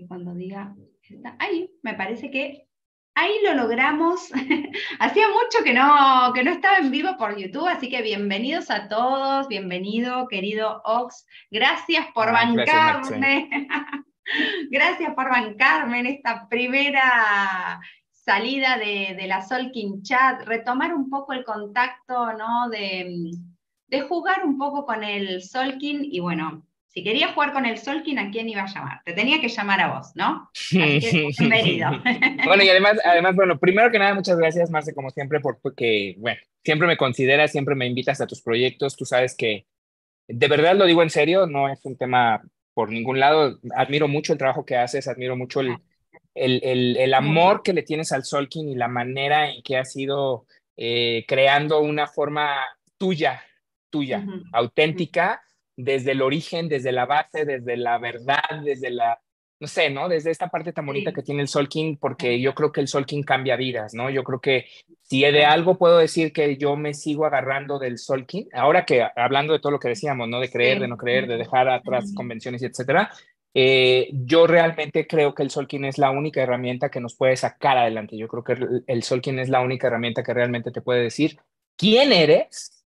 cuando diga, ahí, me parece que ahí lo logramos. Hacía mucho que no, que no estaba en vivo por YouTube, así que bienvenidos a todos, bienvenido, querido Ox. Gracias por ah, bancarme. Gracias, por bancarme en esta primera salida de, de, la Solkin Chat, retomar un poco el contacto, ¿no? De, de jugar un poco con el Solkin y bueno, si quería jugar con el Solkin, ¿a quién iba a llamar? Te tenía que llamar a vos, ¿no? bienvenido. bueno, y además, además, bueno, primero que nada, muchas gracias, Marce, como siempre, porque, bueno, siempre me consideras, siempre me invitas a tus proyectos. Tú sabes que, de verdad lo digo en serio, no es un tema por ningún lado. Admiro mucho el trabajo que haces, admiro mucho el, el, el, amor que le tienes al Solkin y la manera en que has ido eh, creando una forma tuya, tuya, auténtica desde el origen, desde la base, desde la verdad, desde la, no sé, ¿no? Desde esta parte tan bonita que tiene el Soul King, porque yo creo que el Soul King cambia vidas, ¿no? Yo creo que si de algo puedo decir que yo me sigo agarrando del Soul King, ahora que hablando de todo lo que decíamos, ¿no? De creer, de no creer, de dejar atrás convenciones y etcétera, eh, yo realmente creo que el Soul King es la única herramienta que nos puede sacar adelante. Yo creo que el, el Soul King es la única herramienta que realmente te puede decir quién eres,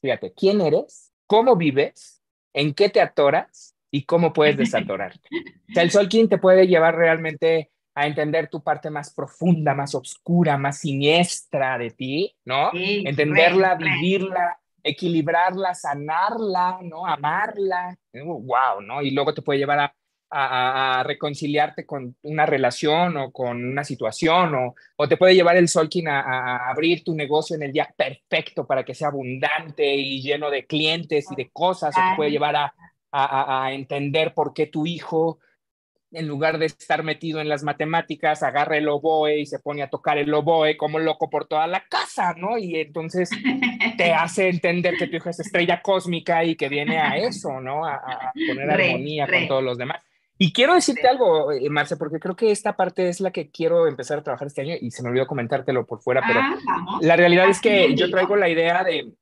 fíjate, quién eres cómo vives, en qué te atoras y cómo puedes desatorarte. O sea, el Sol King te puede llevar realmente a entender tu parte más profunda, más oscura, más siniestra de ti, ¿no? Entenderla, vivirla, equilibrarla, sanarla, ¿no? Amarla, wow, ¿no? Y luego te puede llevar a a, reconciliarte con una relación o con una situación o, o te puede llevar el Solkin a, a, abrir tu negocio en el día perfecto para que sea abundante y lleno de clientes y de cosas o te puede llevar a, a entender por qué tu hijo en lugar de estar metido en las matemáticas, agarra el oboe y se pone a tocar el oboe como loco por toda la casa, ¿no? Y entonces te hace entender que tu hijo es estrella cósmica y que viene a eso, ¿no? A, poner armonía con todos los demás. Y quiero decirte algo, eh, Marce, porque creo que esta parte es la que quiero empezar a trabajar este año y se me olvidó comentártelo por fuera, pero ah, la realidad es que yo traigo la idea de,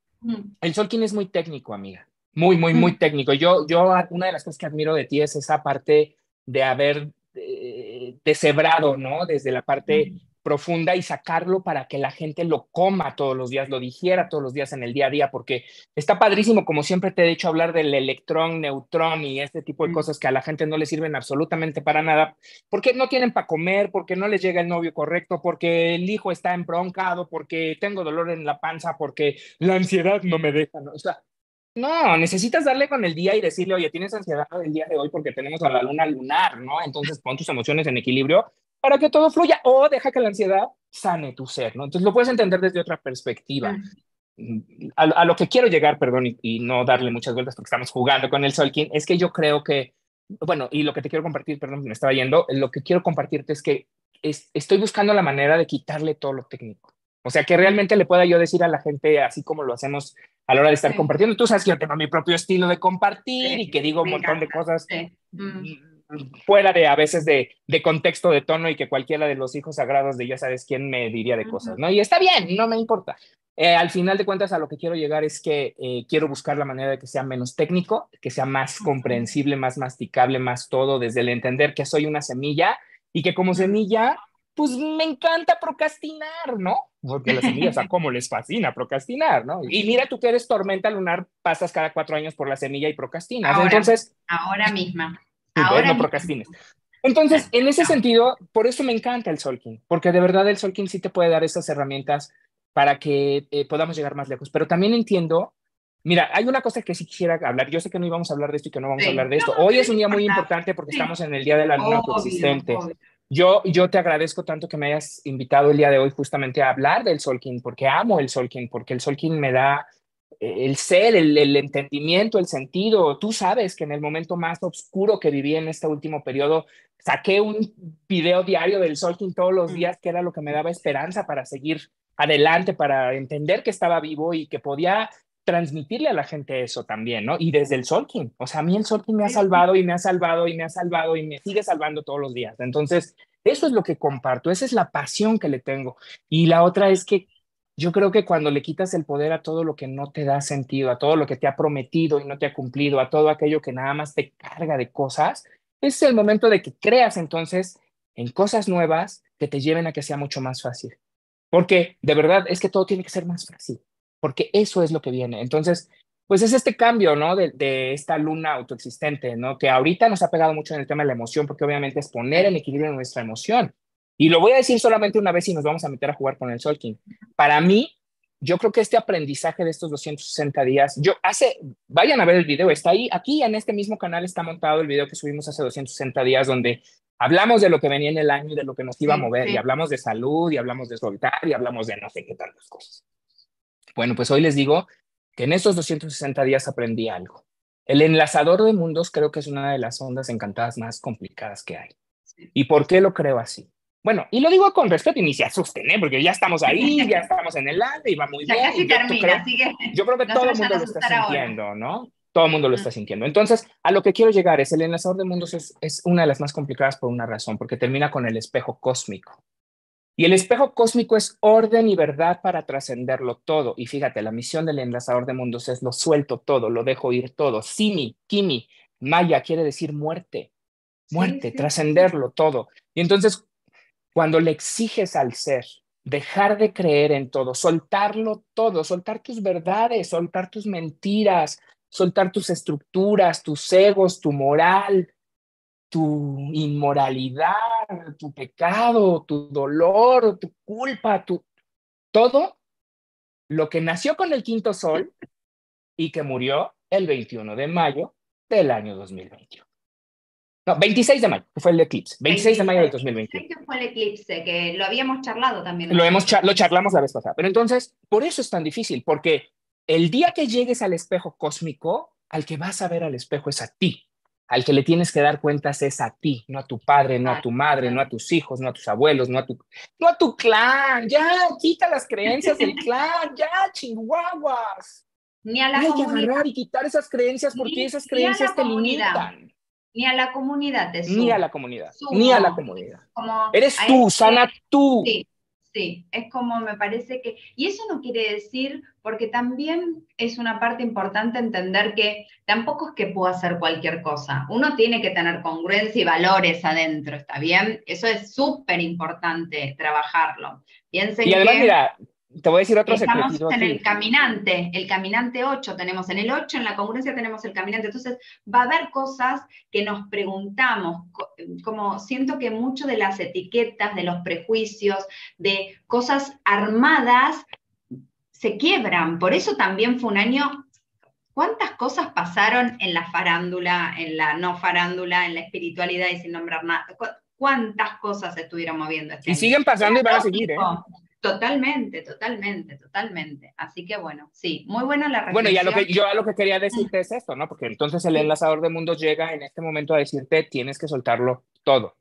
el Solkin es muy técnico, amiga, muy, muy, muy técnico. Yo, yo, una de las cosas que admiro de ti es esa parte de haber eh, deshebrado, ¿no? Desde la parte profunda y sacarlo para que la gente lo coma todos los días, lo digiera todos los días en el día a día, porque está padrísimo, como siempre te he dicho, hablar del electrón, neutrón y este tipo de mm. cosas que a la gente no le sirven absolutamente para nada, porque no tienen para comer, porque no les llega el novio correcto, porque el hijo está embroncado, porque tengo dolor en la panza, porque la ansiedad no me deja, ¿no? O sea, no, necesitas darle con el día y decirle, oye, tienes ansiedad el día de hoy porque tenemos a la luna lunar, ¿no? Entonces pon tus emociones en equilibrio para que todo fluya o deja que la ansiedad sane tu ser, ¿no? Entonces lo puedes entender desde otra perspectiva. A, lo que quiero llegar, perdón, y, no darle muchas vueltas porque estamos jugando con el Solkin, es que yo creo que, bueno, y lo que te quiero compartir, perdón, me estaba yendo, lo que quiero compartirte es que estoy buscando la manera de quitarle todo lo técnico. O sea, que realmente le pueda yo decir a la gente, así como lo hacemos a la hora de estar compartiendo. Tú sabes que yo tengo mi propio estilo de compartir y que digo un montón de cosas fuera de a veces de, de, contexto de tono y que cualquiera de los hijos sagrados de ya sabes quién me diría de cosas, ¿no? Y está bien, no me importa. Eh, al final de cuentas, a lo que quiero llegar es que eh, quiero buscar la manera de que sea menos técnico, que sea más comprensible, más masticable, más todo, desde el entender que soy una semilla y que como semilla, pues me encanta procrastinar, ¿no? Porque las semillas, a cómo les fascina procrastinar, ¿no? Y mira tú que eres tormenta lunar, pasas cada cuatro años por la semilla y procrastinas. Entonces. Ahora misma. Ahora no procrastines. Entonces, en ese sentido, por eso me encanta el Solking, porque de verdad el Solking sí te puede dar esas herramientas para que eh, podamos llegar más lejos. Pero también entiendo, mira, hay una cosa que sí quisiera hablar. Yo sé que no íbamos a hablar de esto y que no vamos a hablar de esto. Hoy es un día muy importante porque estamos en el Día de la Luna Coexistente. Yo, yo te agradezco tanto que me hayas invitado el día de hoy justamente a hablar del Solking, porque amo el Solking, porque el Solking me da el ser, el, entendimiento, el sentido. Tú sabes que en el momento más oscuro que viví en este último periodo, saqué un video diario del Solking todos los días, que era lo que me daba esperanza para seguir adelante, para entender que estaba vivo y que podía transmitirle a la gente eso también, ¿no? Y desde el Solking, o sea, a mí el Solking me ha salvado y me ha salvado y me ha salvado y me sigue salvando todos los días. Entonces, eso es lo que comparto, esa es la pasión que le tengo. Y la otra es que yo creo que cuando le quitas el poder a todo lo que no te da sentido, a todo lo que te ha prometido y no te ha cumplido, a todo aquello que nada más te carga de cosas, es el momento de que creas entonces en cosas nuevas que te lleven a que sea mucho más fácil. Porque de verdad es que todo tiene que ser más fácil, porque eso es lo que viene. Entonces, pues es este cambio, ¿no? De, de, esta luna autoexistente, ¿no? Que ahorita nos ha pegado mucho en el tema de la emoción, porque obviamente es poner en equilibrio nuestra emoción. Y lo voy a decir solamente una vez y nos vamos a meter a jugar con el Solking. Para mí, yo creo que este aprendizaje de estos 260 días, yo hace, vayan a ver el video, está ahí, aquí en este mismo canal está montado el video que subimos hace 260 días, donde hablamos de lo que venía en el año y de lo que nos iba a mover, y hablamos de salud, y hablamos de soltar, y hablamos de no sé qué tantas cosas. Bueno, pues hoy les digo que en estos 260 días aprendí algo. El enlazador de mundos creo que es una de las ondas encantadas más complicadas que hay. ¿Y por qué lo creo así? Bueno, y lo digo con respeto y ni se asusten, ¿eh? porque ya estamos ahí, ya estamos en el lado y va muy bien. Casi termina, así que yo creo que todo el mundo lo está sintiendo, ¿no? Todo el mundo lo está sintiendo. Entonces, a lo que quiero llegar es, el enlazador de mundos es, es una de las más complicadas por una razón, porque termina con el espejo cósmico. Y el espejo cósmico es orden y verdad para trascenderlo todo. Y fíjate, la misión del enlazador de mundos es lo suelto todo, lo dejo ir todo. Simi, Kimi, Maya quiere decir muerte, muerte, trascenderlo todo. Y entonces, cuando le exiges al ser dejar de creer en todo, soltarlo todo, soltar tus verdades, soltar tus mentiras, soltar tus estructuras, tus egos, tu moral, tu inmoralidad, tu pecado, tu dolor, tu culpa, tu todo lo que nació con el quinto sol y que murió el 21 de mayo del año 2021. No, 26 de mayo, que fue el eclipse. 26 de mayo del 2021. que fue el eclipse, que lo habíamos charlado también. Lo, hemos lo charlamos la vez pasada. Pero entonces, por eso es tan difícil, porque el día que llegues al espejo cósmico, al que vas a ver al espejo es a ti. Al que le tienes que dar cuentas es a ti, no a tu padre, no a tu madre, no a tus hijos, no a tus abuelos, no a tu, no a tu clan. Ya, quita las creencias del clan, ya, chihuahuas. Ni a la Hay que agarrar y quitar esas creencias porque esas creencias te limitan. Ni a la comunidad te Ni a la comunidad. Ni a la comunidad. Eres tú, sana tú. Sí, sí. Es como me parece que. Y eso no quiere decir, porque también es una parte importante entender que tampoco es que pueda hacer cualquier cosa. Uno tiene que tener congruencia y valores adentro, ¿está bien? Eso es súper importante trabajarlo. Piensen y además, mira, te voy a decir otro Estamos en el caminante, el caminante 8 tenemos, en el 8 en la congruencia tenemos el caminante, entonces va a haber cosas que nos preguntamos, como siento que mucho de las etiquetas, de los prejuicios, de cosas armadas, se quiebran, por eso también fue un año, ¿cuántas cosas pasaron en la farándula, en la no farándula, en la espiritualidad y sin nombrar nada? ¿Cuántas cosas se estuvieron moviendo? Este y siguen pasando y van a seguir, ¿eh? Totalmente, totalmente, totalmente. Así que bueno, sí, muy buena la reflexión. Bueno, y a lo que, yo a lo que quería decirte es esto, ¿no? Porque entonces el enlazador de mundos llega en este momento a decirte, tienes que soltarlo todo.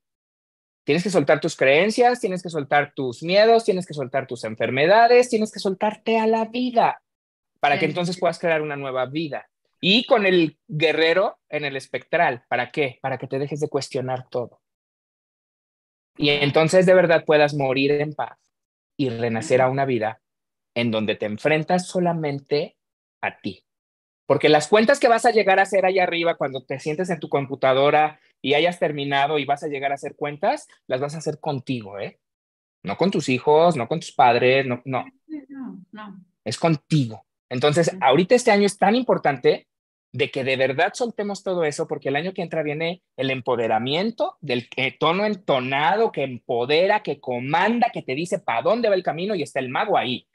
Tienes que soltar tus creencias, tienes que soltar tus miedos, tienes que soltar tus enfermedades, tienes que soltarte a la vida para que entonces puedas crear una nueva vida. Y con el guerrero en el espectral, ¿para qué? Para que te dejes de cuestionar todo. Y entonces de verdad puedas morir en paz y renacer a una vida en donde te enfrentas solamente a ti. Porque las cuentas que vas a llegar a hacer allá arriba cuando te sientes en tu computadora y hayas terminado y vas a llegar a hacer cuentas, las vas a hacer contigo, ¿eh? No con tus hijos, no con tus padres, no, no. no. Es contigo. Entonces, ahorita este año es tan importante de que de verdad soltemos todo eso, porque el año que entra viene el empoderamiento del tono entonado que empodera, que comanda, que te dice para dónde va el camino y está el mago ahí.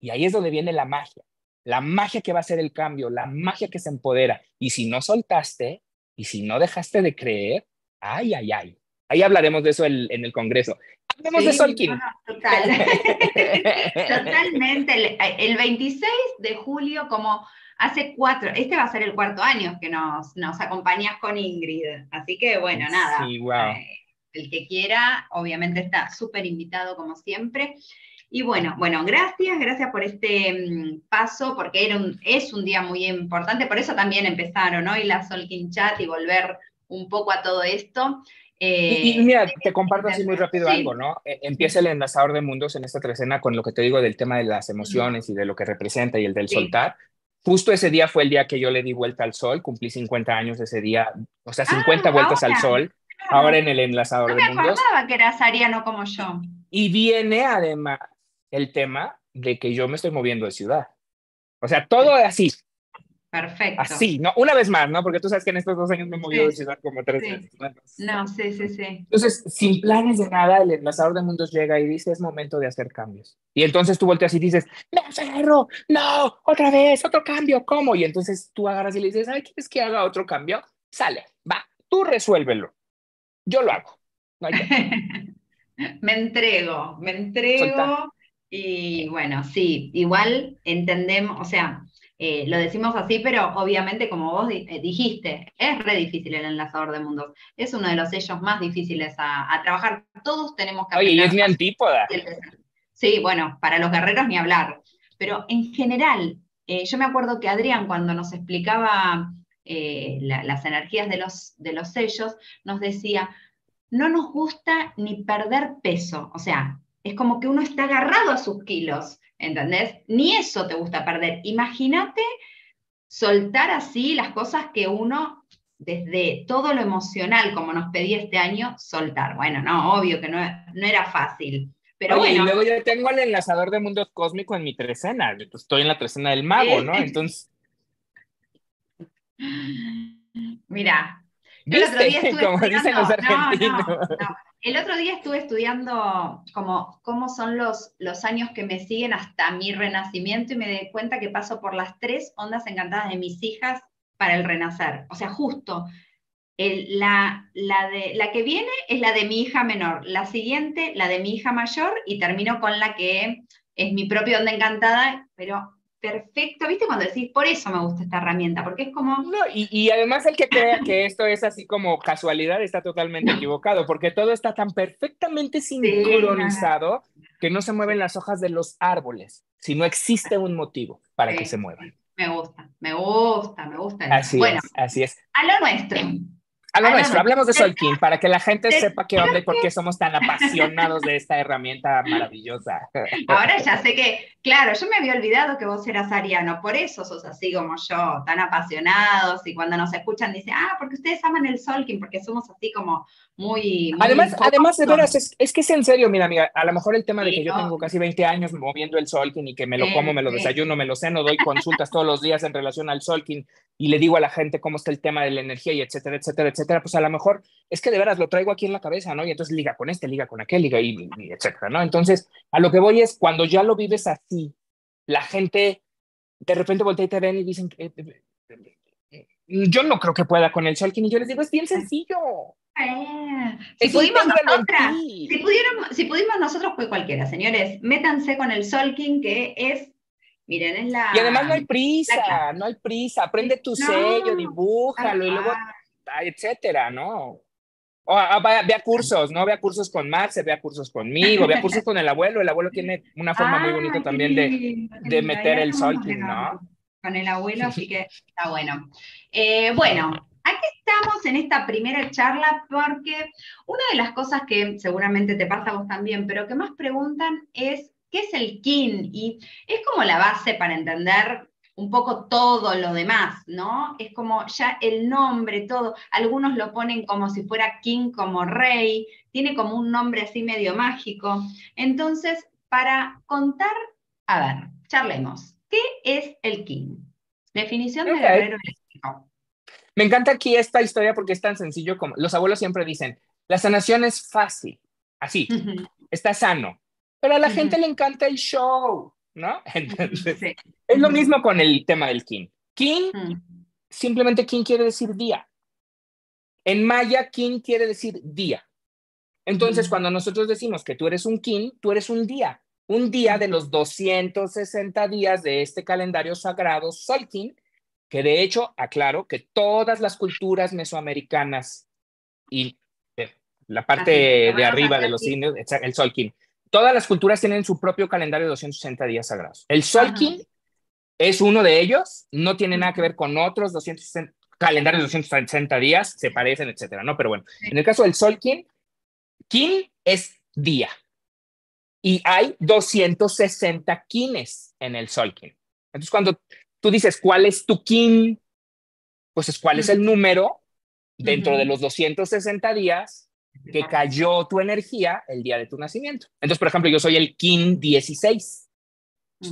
Y ahí es donde viene la magia, la magia que va a ser el cambio, la magia que se empodera. Y si no soltaste y si no dejaste de creer, ay, ay, ay. Ahí hablaremos de eso en, el Congreso. Hablemos de Solkin. total. Totalmente. El, el 26 de julio, como hace cuatro, este va a ser el cuarto año que nos, nos acompañas con Ingrid, así que bueno, nada. Eh, el que quiera, obviamente está súper invitado como siempre. Y bueno, bueno, gracias, gracias por este mm, paso, porque era un, es un día muy importante, por eso también empezaron hoy la Solkin Chat y volver un poco a todo esto. y, mira, te comparto así muy rápido algo, ¿no? E, empieza el enlazador de mundos en esta trecena con lo que te digo del tema de las emociones y de lo que representa y el del soltar justo ese día fue el día que yo le di vuelta al sol, cumplí 50 años ese día, o sea, 50 ah, vueltas al sol, ahora en el enlazador no de mundos. me acordaba que eras ariano como yo. Y viene además el tema de que yo me estoy moviendo de ciudad. O sea, todo así, Perfecto. Así, ¿no? Una vez más, ¿no? Porque tú sabes que en estos dos años me he movido de ciudad como tres veces. No, sí, sí, sí. Entonces, sin planes de nada, el enlazador de mundos llega y dice, es momento de hacer cambios. Y entonces tú volteas y dices, ¡Me aferro! ¡No! ¡Otra vez! ¡Otro cambio! ¿Cómo? Y entonces tú agarras y le dices, ¿sabes ¿quieres que haga otro cambio? Sale, va, tú resuélvelo. Yo lo hago. me entrego, me entrego. Y bueno, sí, igual entendemos, o sea, eh, lo decimos así, pero obviamente, como vos eh, dijiste, es re difícil el enlazador de mundos. Es uno de los sellos más difíciles a, trabajar. Todos tenemos que Oye, y es mi antípoda. Sí, bueno, para los guerreros ni hablar. Pero en general, eh, yo me acuerdo que Adrián, cuando nos explicaba las energías de los, de los sellos, nos decía, no nos gusta ni perder peso. O sea, es como que uno está agarrado a sus kilos. ¿entendés? Ni eso te gusta perder. Imagínate soltar así las cosas que uno, desde todo lo emocional, como nos pedía este año, soltar. Bueno, no, obvio que no, era fácil. Pero bueno. Y luego yo tengo el enlazador de mundos cósmico en mi trecena. Estoy en la trecena del mago, ¿no? Entonces. Mira, el otro día estuve Como dicen los argentinos. El otro día estuve estudiando como, cómo son los, los años que me siguen hasta mi renacimiento y me di cuenta que paso por las tres ondas encantadas de mis hijas para el renacer. O sea, justo la, la, de, la que viene es la de mi hija menor, la siguiente la de mi hija mayor y termino con la que es mi propia onda encantada, pero perfecto, ¿viste? Cuando decís, por eso me gusta esta herramienta, porque es como... No, y, además el que crea que esto es así como casualidad está totalmente equivocado, porque todo está tan perfectamente sincronizado que no se mueven las hojas de los árboles, si no existe un motivo para que se muevan. Me gusta, me gusta, me gusta. Así bueno, es, así es. A lo nuestro. A lo nuestro, hablemos de Solkin para que la gente sepa qué onda y por qué somos tan apasionados de esta herramienta maravillosa. Ahora ya sé que, claro, yo me había olvidado que vos eras ariano, por eso sos así como yo, tan apasionados y cuando nos escuchan dicen, ah, porque ustedes aman el Solkin, porque somos así como muy... además, además, de veras, es, que es en serio, mira, amiga, a lo mejor el tema de que yo tengo casi 20 años moviendo el Solkin y que me lo como, me lo desayuno, me lo ceno, doy consultas todos los días en relación al Solkin y le digo a la gente cómo está el tema de la energía y etcétera, etcétera, etcétera pues a lo mejor es que de veras lo traigo aquí en la cabeza, ¿no? Y entonces liga con este, liga con aquel, liga y, etcétera, ¿no? Entonces, a lo que voy es cuando ya lo vives así, la gente de repente voltea y te ven y dicen, eh, eh, eh, yo no creo que pueda con el Shulkin y yo les digo, es bien sencillo. si, pudimos nosotras, si, si pudimos nosotros, fue cualquiera, señores. Métanse con el Solking, que es Miren, es la. Y además no hay prisa, no hay prisa. Prende tu sello, dibújalo y luego etcétera, ¿no? O a, vea, cursos, ¿no? Vea cursos con Max, vea cursos conmigo, vea cursos con el abuelo. El abuelo tiene una forma muy bonita también de, de meter el solking, ¿no? Con el abuelo, así que está bueno. Eh, bueno, aquí estamos en esta primera charla porque una de las cosas que seguramente te pasa a vos también, pero que más preguntan es, ¿qué es el kin? Y es como la base para entender un poco todo lo demás, ¿no? Es como ya el nombre, todo. Algunos lo ponen como si fuera king, como rey, tiene como un nombre así medio mágico. Entonces, para contar, a ver, charlemos. ¿Qué es el king? Definición de guerrero eléctrico. Me encanta aquí esta historia porque es tan sencillo como los abuelos siempre dicen, la sanación es fácil, así, está sano, pero a la gente le encanta el show. ¿No? Entonces, es lo mismo con el tema del kin. Kin, mm. simplemente kin quiere decir día. En maya, kin quiere decir día. Entonces, cuando nosotros decimos que tú eres un kin, tú eres un día, un día de los 260 días de este calendario sagrado Solkin, que de hecho, aclaro que todas las culturas mesoamericanas y la parte de arriba de los indios, el Solkin, todas las culturas tienen su propio calendario de 260 días sagrados. El Solkin es uno de ellos, no tiene nada que ver con otros 260 calendarios de 260 días, se parecen, etcétera, ¿no? Pero bueno, en el caso del Solkin, Kin es día. Y hay 260 kines en el Solkin. Entonces, cuando tú dices, ¿cuál es tu kin? Pues es cuál es el número dentro de los 260 días que cayó tu energía el día de tu nacimiento. Entonces, por ejemplo, yo soy el kin 16.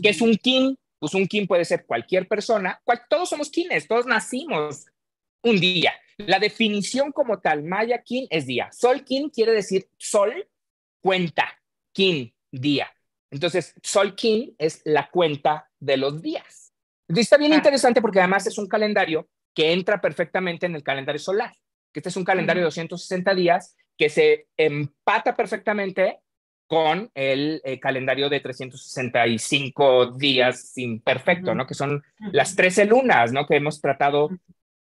¿Qué es un kin? Pues un kin puede ser cualquier persona, todos somos kines, todos nacimos un día. La definición como tal, maya kin es día. Sol kin quiere decir sol, cuenta, kin, día. Entonces, sol kin es la cuenta de los días. Entonces, está bien interesante porque además es un calendario que entra perfectamente en el calendario solar, que este es un calendario de 260 días que se empata perfectamente con el eh, calendario de 365 días imperfecto, ¿no? Que son las 13 lunas, ¿no? Que hemos tratado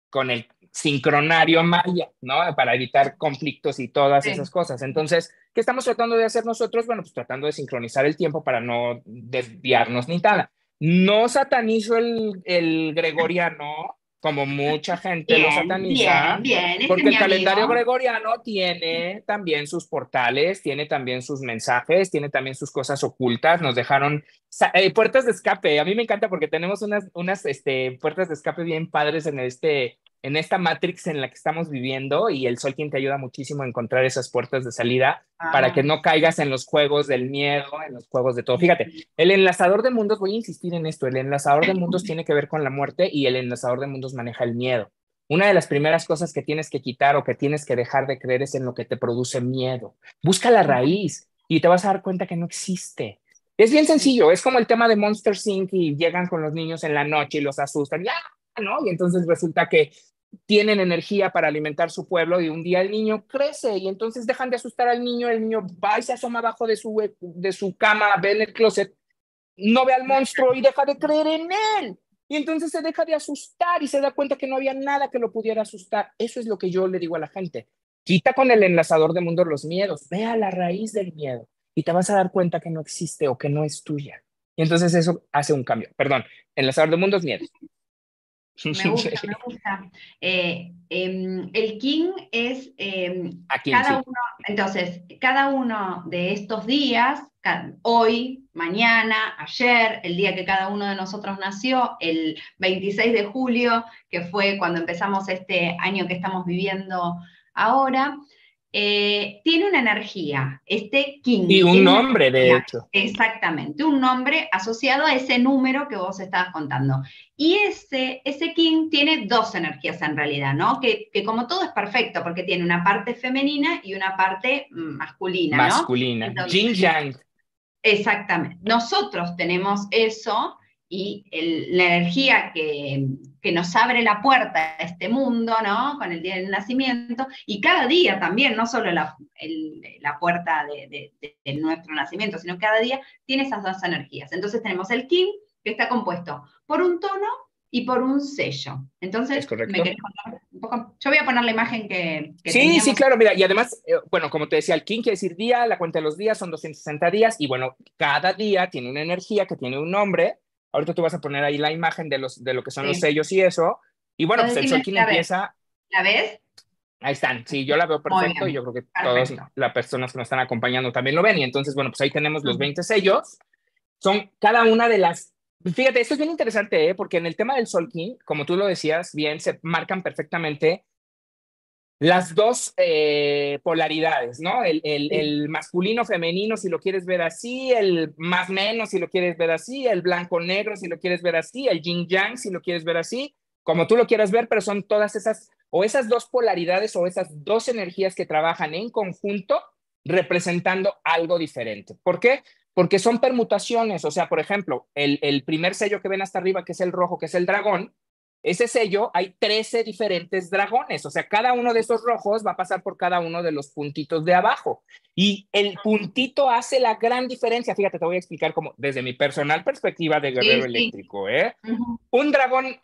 con el sincronario maya, ¿no? Para evitar conflictos y todas esas cosas. Entonces, ¿qué estamos tratando de hacer nosotros? Bueno, pues tratando de sincronizar el tiempo para no desviarnos ni nada. No satanizo el, el gregoriano, como mucha gente lo sataniza, porque el calendario gregoriano tiene también sus portales, tiene también sus mensajes, tiene también sus cosas ocultas, nos dejaron eh, puertas de escape, a mí me encanta porque tenemos unas, unas este, puertas de escape bien padres en este en esta Matrix en la que estamos viviendo y el sol quien te ayuda muchísimo a encontrar esas puertas de salida para que ah. no caigas en los juegos del miedo, en los juegos de todo. Fíjate, el enlazador de mundos, voy a insistir en esto, el enlazador de mundos tiene que ver con la muerte y el enlazador de mundos maneja el miedo. Una de las primeras cosas que tienes que quitar o que tienes que dejar de creer es en lo que te produce miedo. Busca la raíz y te vas a dar cuenta que no existe. Es bien sencillo, es como el tema de Monster Inc. y llegan con los niños en la noche y los asustan. ¡Ya! Y entonces resulta que tienen energía para alimentar su pueblo y un día el niño crece y entonces dejan de asustar al niño, el niño va y se asoma abajo de su, de su cama, ve en el closet, no ve al monstruo y deja de creer en él. Y entonces se deja de asustar y se da cuenta que no había nada que lo pudiera asustar. Eso es lo que yo le digo a la gente. Quita con el enlazador de mundos los miedos, ve a la raíz del miedo y te vas a dar cuenta que no existe o que no es tuya. Y entonces eso hace un cambio. Perdón, enlazador de mundos, miedos. Me gusta, me gusta. Eh, em, el King es em, cada uno, entonces, cada uno de estos días, hoy, mañana, ayer, el día que cada uno de nosotros nació, el 26 de julio, que fue cuando empezamos este año que estamos viviendo ahora, eh, tiene una energía, este king. Y un nombre, de hecho. Exactamente, un nombre asociado a ese número que vos estabas contando. Y ese, ese king tiene dos energías en realidad, ¿no? Que, como todo es perfecto, porque tiene una parte femenina y una parte masculina. Masculina, Jin Yang. Exactamente. Nosotros tenemos eso y la energía que, nos abre la puerta a este mundo, ¿no? Con el día del nacimiento, y cada día también, no solo la, la puerta de, nuestro nacimiento, sino cada día tiene esas dos energías. Entonces tenemos el King, que está compuesto por un tono y por un sello. Entonces, ¿me querés contar un poco? Yo voy a poner la imagen que... sí, sí, claro, mira, y además, eh, bueno, como te decía, el King quiere decir día, la cuenta de los días son 260 días, y bueno, cada día tiene una energía que tiene un nombre, Ahorita tú vas a poner ahí la imagen de, los, de lo que son los sellos y eso. Y bueno, pues el Solkin empieza. ¿La ves? Ahí están, sí, yo la veo perfecto y yo creo que todas las personas que nos están acompañando también lo ven. Y entonces, bueno, pues ahí tenemos los 20 sellos. Son cada una de las. Fíjate, esto es bien interesante, ¿eh? porque en el tema del Solkin, como tú lo decías bien, se marcan perfectamente las dos eh, polaridades, ¿no? El, el, masculino femenino, si lo quieres ver así, el más menos, si lo quieres ver así, el blanco negro, si lo quieres ver así, el yin yang, si lo quieres ver así, como tú lo quieras ver, pero son todas esas, o esas dos polaridades o esas dos energías que trabajan en conjunto representando algo diferente. ¿Por qué? Porque son permutaciones, o sea, por ejemplo, el, el primer sello que ven hasta arriba, que es el rojo, que es el dragón, ese sello hay 13 diferentes dragones, o sea, cada uno de esos rojos va a pasar por cada uno de los puntitos de abajo. Y el puntito hace la gran diferencia. Fíjate, te voy a explicar cómo, desde mi personal perspectiva de guerrero eléctrico, ¿eh? un, dragón,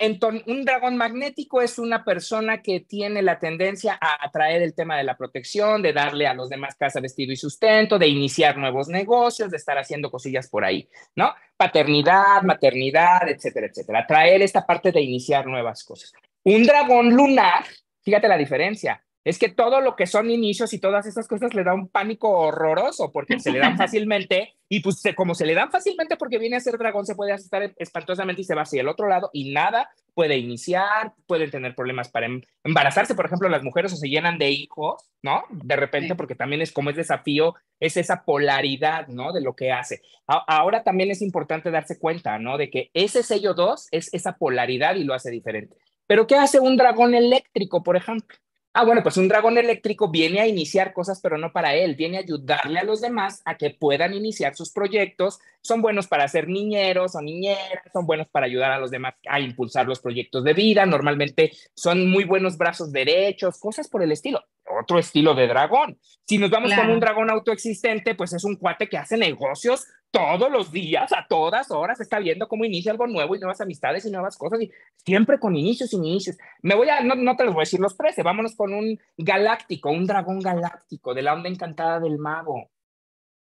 un dragón magnético es una persona que tiene la tendencia a atraer el tema de la protección, de darle a los demás casa, vestido y sustento, de iniciar nuevos negocios, de estar haciendo cosillas por ahí, ¿no? Paternidad, maternidad, etcétera, etcétera. Atraer esta parte de iniciar nuevas cosas. Un dragón lunar, fíjate la diferencia, es que todo lo que son inicios y todas esas cosas le da un pánico horroroso porque se le dan fácilmente y pues como se le dan fácilmente porque viene a ser dragón se puede asustar espantosamente y se va hacia el otro lado y nada puede iniciar, pueden tener problemas para em, embarazarse, por ejemplo, las mujeres o se llenan de hijos, ¿no? De repente porque también es como es desafío, es esa polaridad, ¿no? De lo que hace. ahora también es importante darse cuenta, ¿no? De que ese sello 2 es esa polaridad y lo hace diferente. Pero ¿qué hace un dragón eléctrico, por ejemplo? Ah, bueno, pues un dragón eléctrico viene a iniciar cosas, pero no para él, viene a ayudarle a los demás a que puedan iniciar sus proyectos. Son buenos para ser niñeros o niñeras, son buenos para ayudar a los demás a impulsar los proyectos de vida. Normalmente son muy buenos brazos derechos, cosas por el estilo. Otro estilo de dragón. Si nos vamos con un dragón autoexistente, pues es un cuate que hace negocios todos los días, a todas horas, está viendo cómo inicia algo nuevo y nuevas amistades y nuevas cosas, y siempre con inicios y inicios. Me voy a, no, no te los voy a decir los 13, vámonos con un galáctico, un dragón galáctico de la onda encantada del mago.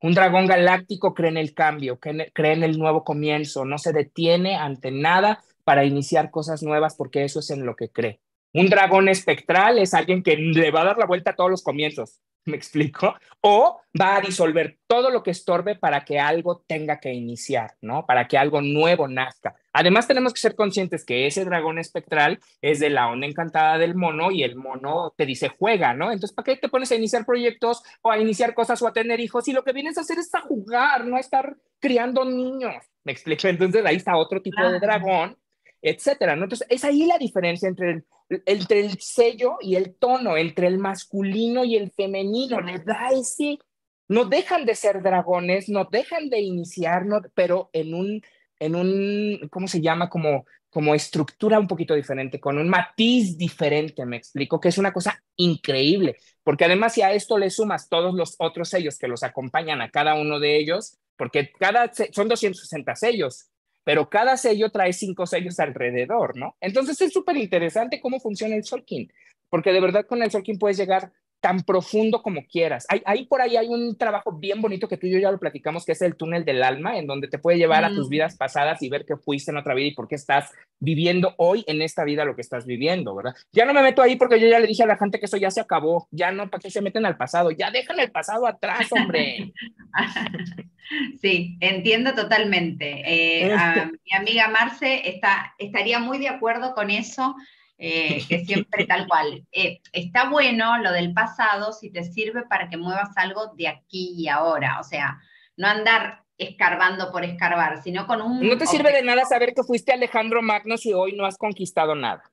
Un dragón galáctico cree en el cambio, cree en el nuevo comienzo, no se detiene ante nada para iniciar cosas nuevas porque eso es en lo que cree. Un dragón espectral es alguien que le va a dar la vuelta a todos los comienzos. ¿Me explico? O va a disolver todo lo que estorbe para que algo tenga que iniciar, ¿no? Para que algo nuevo nazca. Además, tenemos que ser conscientes que ese dragón espectral es de la onda encantada del mono y el mono te dice juega, ¿no? Entonces, ¿para qué te pones a iniciar proyectos o a iniciar cosas o a tener hijos? Y lo que vienes a hacer es a jugar, no a estar criando niños. ¿Me explico? Entonces, ahí está otro tipo de dragón etcétera. ¿no? Entonces, es ahí la diferencia entre el, entre el sello y el tono, entre el masculino y el femenino. Le da ese, no dejan de ser dragones, no dejan de iniciar, pero en un, en un, ¿cómo se llama? Como, como estructura un poquito diferente, con un matiz diferente, me explico, que es una cosa increíble, porque además si a esto le sumas todos los otros sellos que los acompañan a cada uno de ellos, porque cada, son 260 sellos, pero cada sello trae cinco sellos alrededor, ¿no? Entonces es súper interesante cómo funciona el Solkin, porque de verdad con el Solkin puedes llegar tan profundo como quieras. Ahí, por ahí hay un trabajo bien bonito que tú y yo ya lo platicamos, que es el túnel del alma, en donde te puede llevar a tus mm. vidas pasadas y ver qué fuiste en otra vida y por qué estás viviendo hoy en esta vida lo que estás viviendo, ¿verdad? Ya no me meto ahí porque yo ya le dije a la gente que eso ya se acabó, ya no, ¿para qué se meten al pasado? Ya dejan el pasado atrás, hombre. sí, entiendo totalmente. Eh, este mi amiga Marce está, estaría muy de acuerdo con eso. Eh, que siempre tal cual. Eh, está bueno lo del pasado si te sirve para que muevas algo de aquí y ahora, o sea, no andar escarbando por escarbar, sino con un... No te sirve de nada saber que fuiste Alejandro Magno si hoy no has conquistado nada.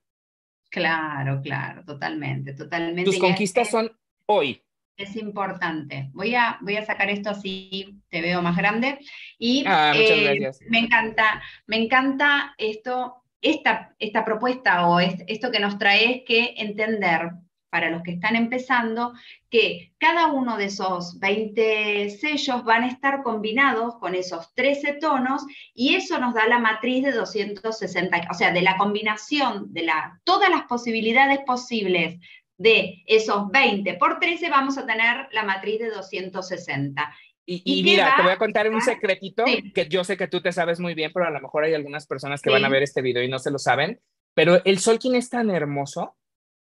Claro, claro, totalmente, totalmente. Tus conquistas son hoy. Es importante. Voy a, voy a sacar esto así te veo más grande. Y ah, eh, me encanta, me encanta esto esta, esta propuesta o esto que nos trae es que entender para los que están empezando, que cada uno de esos 20 sellos van a estar combinados con esos 13 tonos y eso nos da la matriz de 260, o sea, de la combinación de la, todas las posibilidades posibles de esos 20 por 13 vamos a tener la matriz de 260. Y, mira, te voy a contar un secretito que yo sé que tú te sabes muy bien, pero a lo mejor hay algunas personas que van a ver este video y no se lo saben. Pero el Solkin es tan hermoso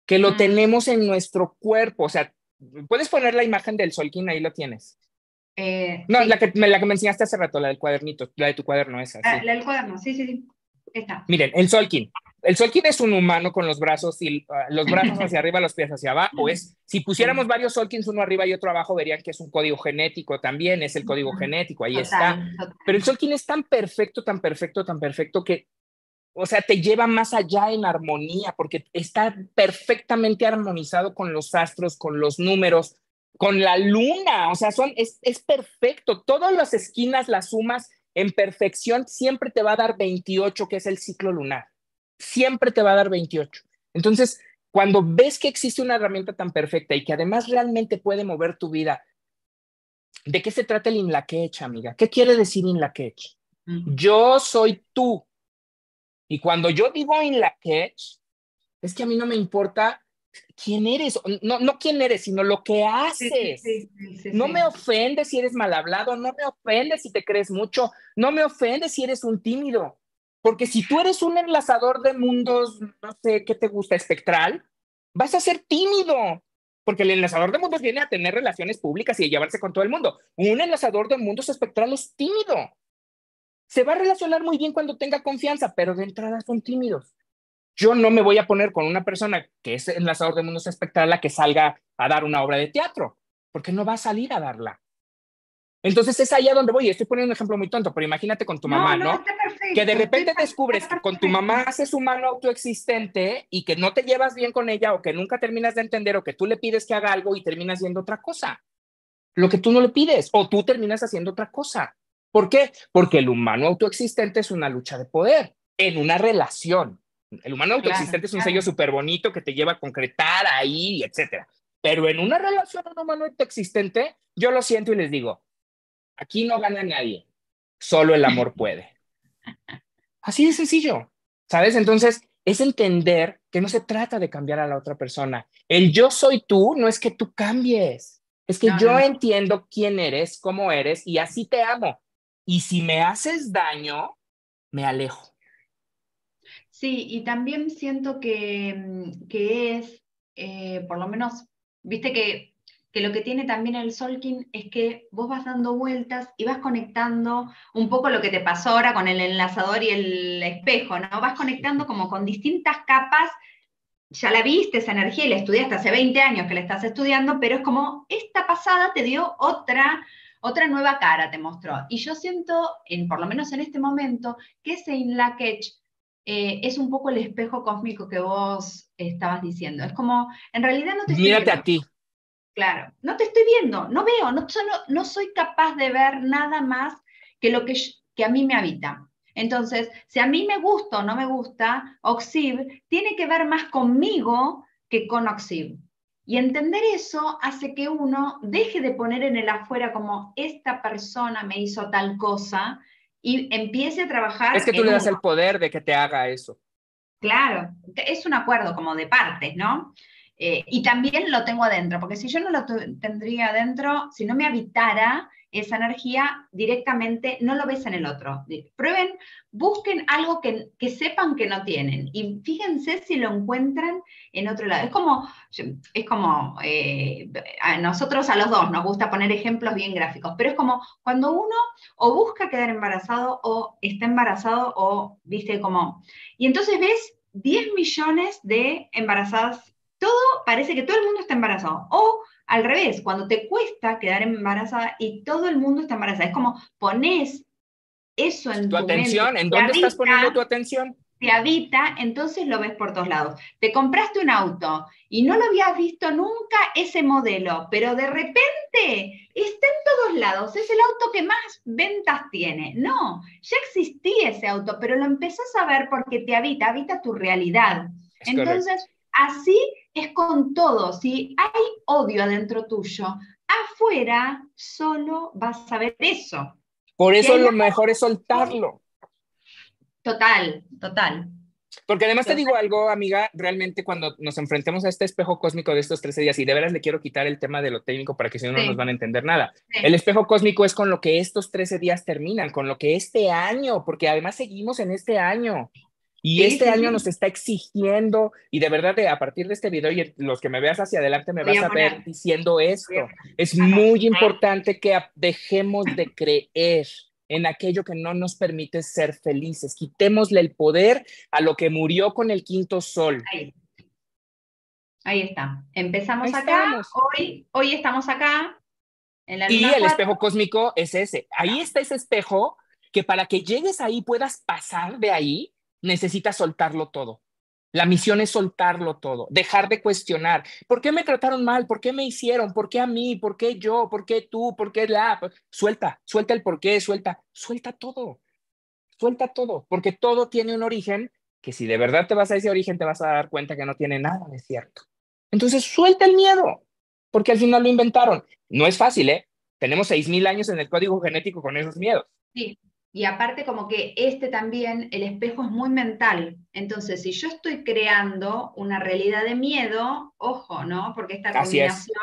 que lo tenemos en nuestro cuerpo. O sea, puedes poner la imagen del Solkin, ahí lo tienes. Eh, no, la, que, la que me enseñaste hace rato, la del cuadernito, la de tu cuaderno, esa. La, la del cuaderno, sí, sí, sí. Está. Miren, el Solkin. El Solkin es un humano con los brazos y ah, los brazos hacia arriba, los pies hacia abajo. Es, si pusiéramos varios Solkins, uno arriba y otro abajo, verían que es un código genético también, es el código genético, ahí está. Pero el Solkin es tan perfecto, tan perfecto, tan perfecto que, o sea, te lleva más allá en armonía, porque está perfectamente armonizado con los astros, con los números, con la luna, o sea, son, es, es perfecto. Todas las esquinas las sumas en perfección, siempre te va a dar 28, que es el ciclo lunar siempre te va a dar 28. Entonces, cuando ves que existe una herramienta tan perfecta y que además realmente puede mover tu vida, ¿de qué se trata el Inlakech, amiga? ¿Qué quiere decir Inlakech? Yo soy tú. Y cuando yo digo Inlakech, es que a mí no me importa quién eres, no, no quién eres, sino lo que haces. no me ofende si eres mal hablado, no me ofende si te crees mucho, no me ofende si eres un tímido. Porque si tú eres un enlazador de mundos, no sé qué te gusta, espectral, vas a ser tímido. porque el enlazador de mundos viene a tener relaciones públicas y a llevarse con todo el mundo. Un enlazador de mundos espectral es tímido. Se va a relacionar muy bien cuando tenga confianza, pero de entrada son tímidos. Yo no me voy a poner con una persona que es enlazador de mundos espectral a que salga a dar una obra de teatro, porque no va a salir a darla. Entonces es allá donde voy. Estoy poniendo un ejemplo muy tonto, pero imagínate con tu mamá, ¿no? Que de repente descubres que con tu mamá haces humano autoexistente y que no te llevas bien con ella o que nunca terminas de entender o que tú le pides que haga algo y terminas haciendo otra cosa. Lo que tú no le pides o tú terminas haciendo otra cosa. ¿Por qué? Porque el humano autoexistente es una lucha de poder en una relación. El humano autoexistente es un sello súper bonito que te lleva a concretar ahí, etcétera. Pero en una relación un humano autoexistente, yo lo siento y les digo, Aquí no gana nadie, solo el amor puede. Así de sencillo, ¿sabes? Entonces, es entender que no se trata de cambiar a la otra persona. El yo soy tú no es que tú cambies, es que yo entiendo quién eres, cómo eres y así te amo. Y si me haces daño, me alejo. Sí, y también siento que, mm, que es, eh, por lo menos, viste que que lo que tiene también el Solkin es que vos vas dando vueltas y vas conectando un poco lo que te pasó ahora con el enlazador y el espejo, ¿no? Vas conectando como con distintas capas, ya la viste esa energía y la estudiaste hace 20 años que la estás estudiando, pero es como esta pasada te dio otra, otra nueva cara, te mostró. Y yo siento, en, por lo menos en este momento, que ese Inlakech eh, es un poco el espejo cósmico que vos estabas diciendo. Es como, en realidad no te Mírate a ti. Claro, no te estoy viendo, no veo, no, no soy capaz de ver nada más que lo que, que a mí me habita. Entonces, si a mí me gusta o no me gusta, Oxib tiene que ver más conmigo que con Oxib. Y entender eso hace que uno deje de poner en el afuera como esta persona me hizo tal cosa y empiece a trabajar. Es que tú le das el poder de que te haga eso. Claro, es un acuerdo como de partes, ¿no? Eh, y también lo tengo adentro, porque si yo no lo tendría adentro, si no me habitara esa energía directamente, no lo ves en el otro. Prueben, busquen algo que, sepan que no tienen y fíjense si lo encuentran en otro lado. Es como, es como eh, a nosotros a los dos nos gusta poner ejemplos bien gráficos, pero es como cuando uno o busca quedar embarazado o está embarazado o, viste, como... Y entonces ves 10 millones de embarazadas todo parece que todo el mundo está embarazado. O al revés, cuando te cuesta quedar embarazada y todo el mundo está embarazada. Es como pones eso en tu, atención. ¿En dónde estás poniendo tu atención? Te habita, entonces lo ves por todos lados. Te compraste un auto y no lo habías visto nunca ese modelo, pero de repente está en todos lados. Es el auto que más ventas tiene. No, ya existía ese auto, pero lo empezás a ver porque te habita, habita tu realidad. entonces, así es con todo. Si hay odio adentro tuyo, afuera solo vas a ver eso. Por eso lo mejor es soltarlo. Total, total. Porque además te digo algo, amiga, realmente cuando nos enfrentemos a este espejo cósmico de estos 13 días, y de veras le quiero quitar el tema de lo técnico para que si no, no nos van a entender nada. El espejo cósmico es con lo que estos 13 días terminan, con lo que este año, porque además seguimos en este año. Y este año nos está exigiendo, y de verdad, a partir de este video y los que me veas hacia adelante me vas a, ver diciendo esto. Es muy importante que dejemos de creer en aquello que no nos permite ser felices. Quitémosle el poder a lo que murió con el quinto sol. Ahí, está. Empezamos acá. Hoy, hoy estamos acá. y el espejo cósmico es ese. Ahí está ese espejo que para que llegues ahí puedas pasar de ahí necesitas soltarlo todo. La misión es soltarlo todo, dejar de cuestionar. ¿Por qué me trataron mal? ¿Por qué me hicieron? ¿Por qué a mí? ¿Por qué yo? ¿Por qué tú? ¿Por qué la? Suelta, suelta el por qué, suelta, suelta todo. Suelta todo, porque todo tiene un origen que si de verdad te vas a ese origen te vas a dar cuenta que no tiene nada de cierto. Entonces, suelta el miedo, porque al final lo inventaron. No es fácil, ¿eh? Tenemos 6.000 años en el código genético con esos miedos. Sí, y aparte como que este también, el espejo es muy mental. Entonces, si yo estoy creando una realidad de miedo, ojo, ¿no? Porque esta combinación...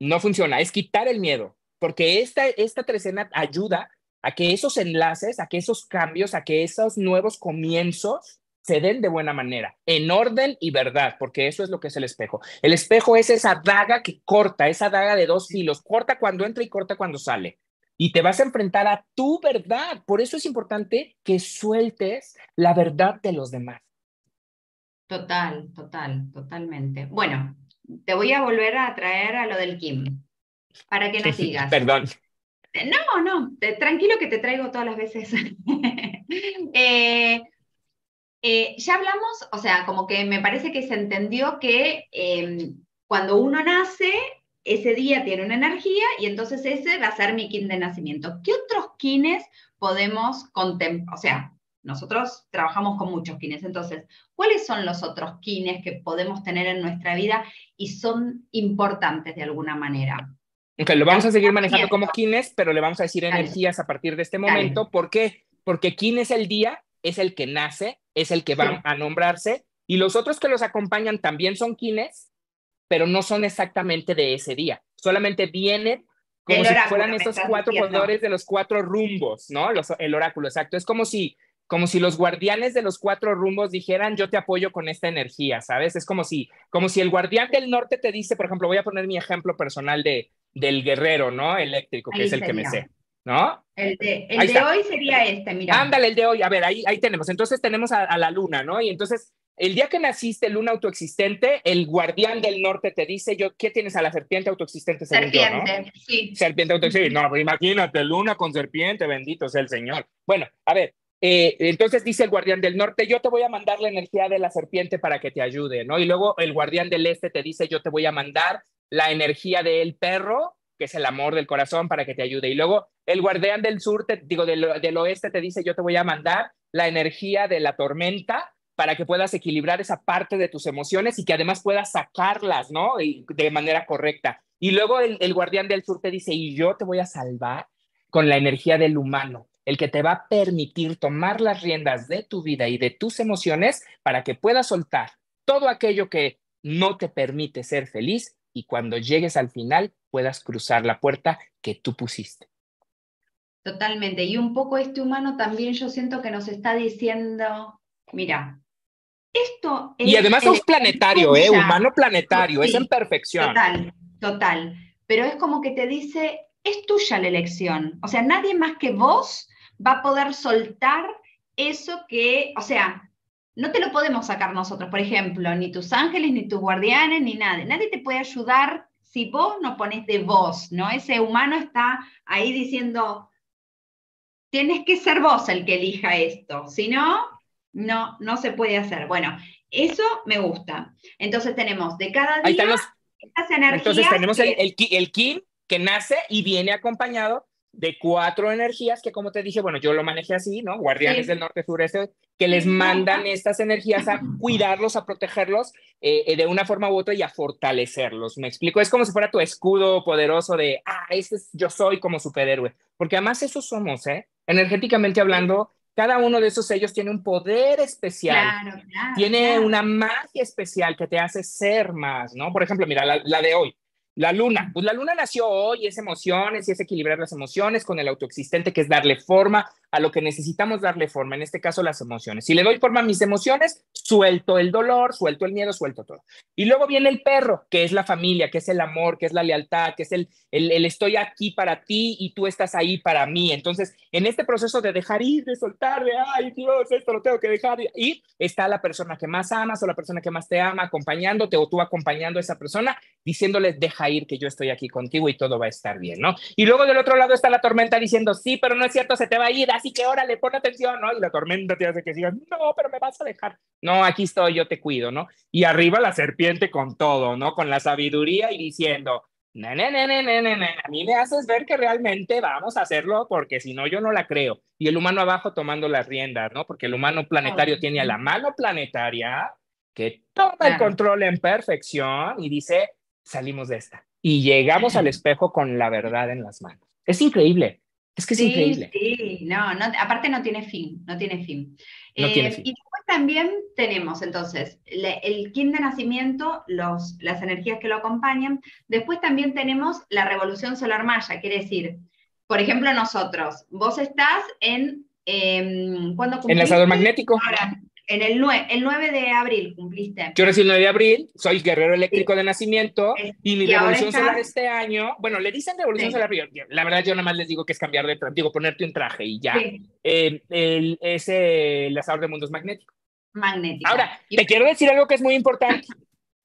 No funciona, es quitar el miedo, porque esta, esta trecena ayuda a que esos enlaces, a que esos cambios, a que esos nuevos comienzos se den de buena manera, en orden y verdad, porque eso es lo que es el espejo. El espejo es esa daga que corta, esa daga de dos filos, corta cuando entra y corta cuando sale. Y te vas a enfrentar a tu verdad. Por eso es importante que sueltes la verdad de los demás. Total, total, totalmente. Bueno, te voy a volver a traer a lo del Kim, para que nos sigas. Perdón. No, no, tranquilo que te traigo todas las veces. eh, eh, ya hablamos, o sea, como que me parece que se entendió que em, cuando uno nace, ese día tiene una energía y entonces ese va a ser mi kin de nacimiento. ¿Qué otros kines podemos contemplar? O sea, nosotros trabajamos con muchos kines, entonces, ¿cuáles son los otros kines que podemos tener en nuestra vida y son importantes de alguna manera? Ok, lo vamos a seguir manejando como kines, pero le vamos a decir energías a partir de este momento. ¿Por qué? Porque kin es el día es el que nace, es el que va a nombrarse, y los otros que los acompañan también son quienes, pero no son exactamente de ese día, solamente vienen como si fueran estos cuatro poderes de los cuatro rumbos, ¿no? el oráculo, exacto. Es como si, como si los guardianes de los cuatro rumbos dijeran, yo te apoyo con esta energía, ¿sabes? Es como si, como si el guardián del norte te dice, por ejemplo, voy a poner mi ejemplo personal de, del guerrero, ¿no? Eléctrico, que es el que me sé. ¿no? El de, el de hoy sería este, mira. Ándale, el de hoy. A ver, ahí, ahí tenemos. Entonces tenemos a, la luna, ¿no? Y entonces, el día que naciste, luna autoexistente, el guardián del norte te dice, yo, ¿qué tienes a la serpiente autoexistente? serpiente, sí. Serpiente autoexistente. No, pues imagínate, luna con serpiente, bendito sea el Señor. Bueno, a ver, eh, entonces dice el guardián del norte, yo te voy a mandar la energía de la serpiente para que te ayude, ¿no? Y luego el guardián del este te dice, yo te voy a mandar la energía del perro que es el amor del corazón para que te ayude. Y luego el guardián del sur, te, digo, del, del oeste te dice, yo te voy a mandar la energía de la tormenta para que puedas equilibrar esa parte de tus emociones y que además puedas sacarlas, ¿no? De manera correcta. Y luego el, el, guardián del sur te dice, y yo te voy a salvar con la energía del humano, el que te va a permitir tomar las riendas de tu vida y de tus emociones para que puedas soltar todo aquello que no te permite ser feliz y cuando llegues al final puedas cruzar la puerta que tú pusiste. Totalmente. Y un poco este humano también yo siento que nos está diciendo, mira, esto es... Y además es planetario, ¿eh? Humano planetario, es en perfección. Total, total. Pero es como que te dice, es tuya la elección. O sea, nadie más que vos va a poder soltar eso que, o sea, no te lo podemos sacar nosotros, por ejemplo, ni tus ángeles, ni tus guardianes, ni nadie. Nadie te puede ayudar si vos no pones de vos, ¿no? Ese humano está ahí diciendo, tienes que ser vos el que elija esto, si no, no, no se puede hacer. Bueno, eso me gusta. Entonces tenemos de cada día estas energías. Entonces tenemos el, el, el que nace y viene acompañado de cuatro energías que, como te dije, bueno, yo lo manejé así, ¿no? Guardianes del norte, sureste, que les mandan estas energías a cuidarlos, a protegerlos eh, eh, de una forma u otra y a fortalecerlos. Me explico, es como si fuera tu escudo poderoso de, ah, ese es, yo soy como superhéroe, porque además eso somos, ¿eh? Energéticamente hablando, cada uno de esos sellos tiene un poder especial, tiene una magia especial que te hace ser más, ¿no? Por ejemplo, mira, la de hoy, la luna, pues la luna nació hoy, es emociones y es equilibrar las emociones con el autoexistente, que es darle forma a lo que necesitamos darle forma, en este caso las emociones. Si le doy forma a mis emociones, suelto el dolor, suelto el miedo, suelto todo. Y luego viene el perro, que es la familia, que es el amor, que es la lealtad, que es el, el, estoy aquí para ti y tú estás ahí para mí. Entonces, en este proceso de dejar ir, de soltar, de, ay Dios, esto lo tengo que dejar ir, está la persona que más amas o la persona que más te ama acompañándote o tú acompañando a esa persona, diciéndole, deja ir que yo estoy aquí contigo y todo va a estar bien, ¿no? Y luego del otro lado está la tormenta diciendo, sí, pero no es cierto, se te va a ir, que órale, pon atención, ¿no? Y la tormenta te hace que digas, no, pero me vas a dejar. No, aquí estoy, yo te cuido, ¿no? Y arriba la serpiente con todo, ¿no? Con la sabiduría y diciendo, no, no, no, no, a mí me haces ver que realmente vamos a hacerlo porque si no yo no la creo. Y el humano abajo tomando las riendas, ¿no? Porque el humano planetario tiene a la mano planetaria que toma el control en perfección y dice, salimos de esta. Y llegamos al espejo con la verdad en las manos. Es increíble. Es que es increíble. Sí, no, no, aparte no tiene fin, no tiene fin. No tiene eh, fin. Y después también tenemos entonces el kin de nacimiento, los, las energías que lo acompañan. Después también tenemos la revolución solar maya, quiere decir, por ejemplo, nosotros, vos estás en... Eh, ¿cuándo en el magnético. En el 9, el 9 de abril cumpliste. Yo nací el 9 de abril, soy guerrero eléctrico de nacimiento y mi revolución solar este año, bueno, le dicen revolución solar, pero la verdad yo nada más les digo que es cambiar de traje, digo, ponerte un traje y ya. Eh, el, es el asador de mundos magnético. Magnético. Ahora, te quiero decir algo que es muy importante.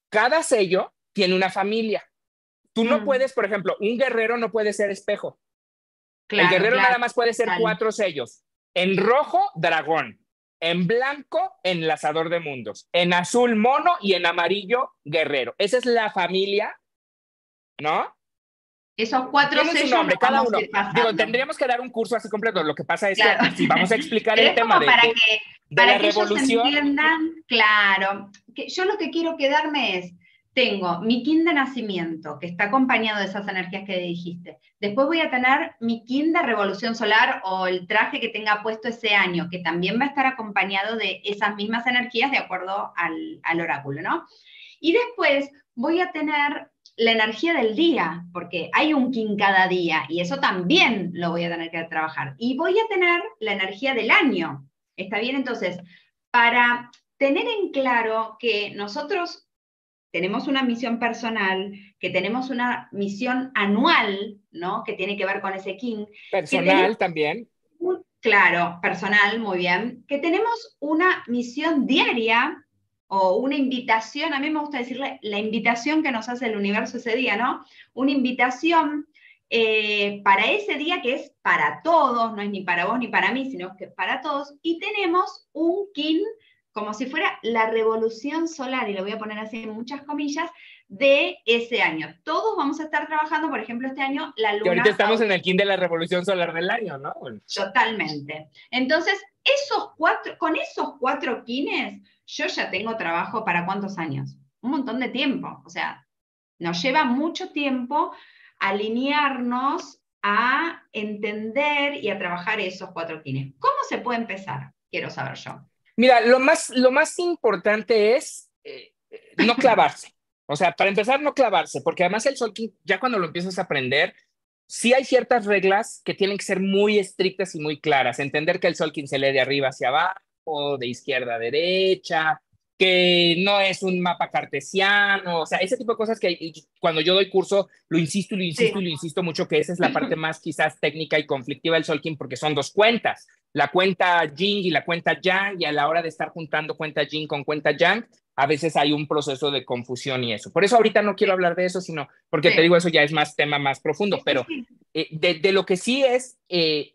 Cada sello tiene una familia. Tú no mm. puedes, por ejemplo, un guerrero no puede ser espejo. el guerrero nada más puede ser cuatro sellos. En rojo, dragón. En blanco, enlazador de mundos. En azul, mono. Y en amarillo, guerrero. Esa es la familia, ¿no? Esos cuatro sellos. Nombre, cada uno. Digo, tendríamos que dar un curso así completo. Lo que pasa es que si vamos a explicar el tema de, para que, para que revolución. Ellos entiendan, claro. Que yo lo que quiero quedarme es tengo mi kin de nacimiento, que está acompañado de esas energías que dijiste. Después voy a tener mi kin de revolución solar o el traje que tenga puesto ese año, que también va a estar acompañado de esas mismas energías de acuerdo al, oráculo, ¿no? Y después voy a tener la energía del día, porque hay un kin cada día y eso también lo voy a tener que trabajar. Y voy a tener la energía del año. ¿Está bien? Entonces, para tener en claro que nosotros tenemos una misión personal, que tenemos una misión anual, ¿no? Que tiene que ver con ese King. Personal también. claro, personal, muy bien. Que tenemos una misión diaria o una invitación, a mí me gusta decirle la invitación que nos hace el universo ese día, ¿no? Una invitación eh, para ese día que es para todos, no es ni para vos ni para mí, sino que es para todos. Y tenemos un King como si fuera la revolución solar, y lo voy a poner así en muchas comillas, de ese año. Todos vamos a estar trabajando, por ejemplo, este año la luna. Y ahorita estamos en el kin de la revolución solar del año, ¿no? Totalmente. Entonces, esos cuatro, con esos cuatro kines, yo ya tengo trabajo para cuántos años? Un montón de tiempo. O sea, nos lleva mucho tiempo alinearnos a entender y a trabajar esos cuatro kines. ¿Cómo se puede empezar? Quiero saber yo. Mira, lo más, lo más importante es eh, no clavarse. O sea, para empezar, no clavarse, porque además el Solking, ya cuando lo empiezas a aprender, sí hay ciertas reglas que tienen que ser muy estrictas y muy claras. Entender que el Solking se lee de arriba hacia abajo, de izquierda a derecha, que no es un mapa cartesiano, o sea, ese tipo de cosas que cuando yo doy curso lo insisto y lo insisto y lo insisto mucho que esa es la parte más quizás técnica y conflictiva del Solking porque son dos cuentas, la cuenta Jing y la cuenta Yang y a la hora de estar juntando cuenta Jing con cuenta Yang, a veces hay un proceso de confusión y eso. Por eso ahorita no quiero hablar de eso, sino porque te digo, eso ya es más tema más profundo, pero eh, de, lo que sí es... Eh,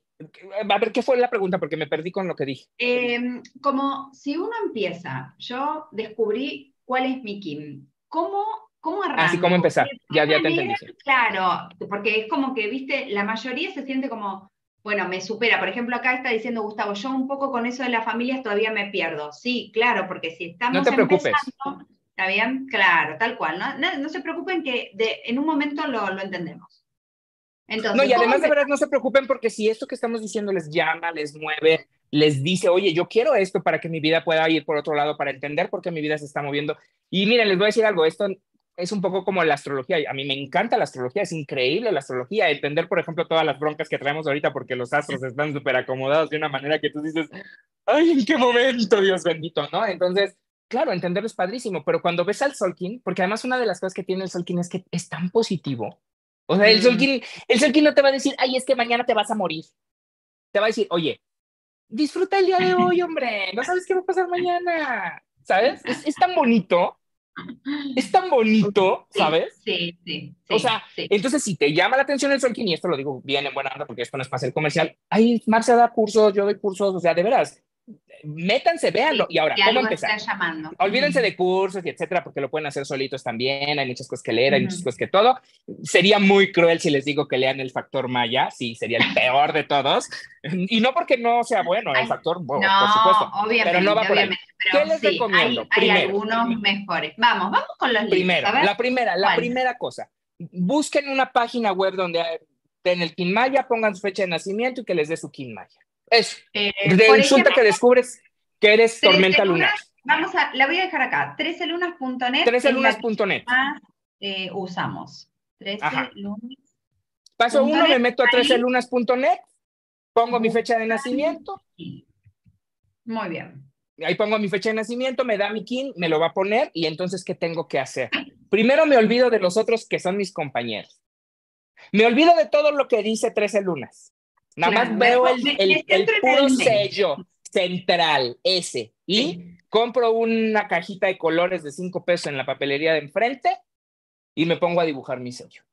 a ver, ¿qué fue la pregunta? Porque me perdí con lo que dije. Em, como si uno empieza, yo descubrí cuál es mi Kim. ¿Cómo, cómo arranco? Así como empezar, ya, ya te entendí. Claro, porque es como que, viste, la mayoría se siente como, bueno, me supera. Por ejemplo, acá está diciendo Gustavo, yo un poco con eso de las familias todavía me pierdo. Sí, claro, porque si estamos no te preocupes. ¿está bien? Claro, tal cual. No, no, se preocupen que de, en un momento lo, lo entendemos no, y además de verdad no se preocupen porque si esto que estamos diciendo les llama, les mueve, les dice, oye, yo quiero esto para que mi vida pueda ir por otro lado, para entender por qué mi vida se está moviendo. Y miren, les voy a decir algo, esto es un poco como la astrología. A mí me encanta la astrología, es increíble la astrología. Entender, por ejemplo, todas las broncas que traemos ahorita porque los astros están súper acomodados de una manera que tú dices, ay, ¿en qué momento, Dios bendito? ¿No? Entonces, claro, entenderlo es padrísimo, pero cuando ves al Solkin, porque además una de las cosas que tiene el Solkin es que es tan positivo, o sea, el Solkin, el no te va a decir, ay, es que mañana te vas a morir. Te va a decir, oye, disfruta el día de hoy, hombre, no sabes qué va a pasar mañana, ¿sabes? Es, tan bonito, es tan bonito, ¿sabes? Sí, sí, O sea, entonces si te llama la atención el Solkin, y esto lo digo bien en buena onda porque esto no es para ser comercial, ay, Marcia da cursos, yo doy cursos, o sea, de veras, métanse, véanlo. y ahora, ¿cómo empezar? Olvídense de cursos y etcétera, porque lo pueden hacer solitos también. Hay muchas cosas que leer, hay muchas cosas que todo. Sería muy cruel si les digo que lean el factor Maya. Sí, sería el peor de todos. Y no porque no sea bueno, el factor, por supuesto. Obviamente, pero no va por ahí. ¿Qué les recomiendo? Hay, algunos mejores. Vamos, vamos con los libros. Primero, la primera, la primera cosa. Busquen una página web donde en el Maya pongan su fecha de nacimiento y que les dé su Maya. Es. Eh, resulta que descubres que eres tormenta lunar. Vamos a, la voy a dejar acá. 13lunas.net. 13lunas.net. Eh, usamos. 13 Paso uno, me meto a 13lunas.net, pongo mi fecha de nacimiento. Muy bien. ahí pongo mi fecha de nacimiento, me da mi kin, me lo va a poner y entonces, ¿qué tengo que hacer? Primero me olvido de los otros que son mis compañeros. Me olvido de todo lo que dice 13 lunas. Nada más veo el, el, puro sello central, ese. Y compro una cajita de colores de 5 pesos en la papelería de enfrente y me pongo a dibujar mi sello.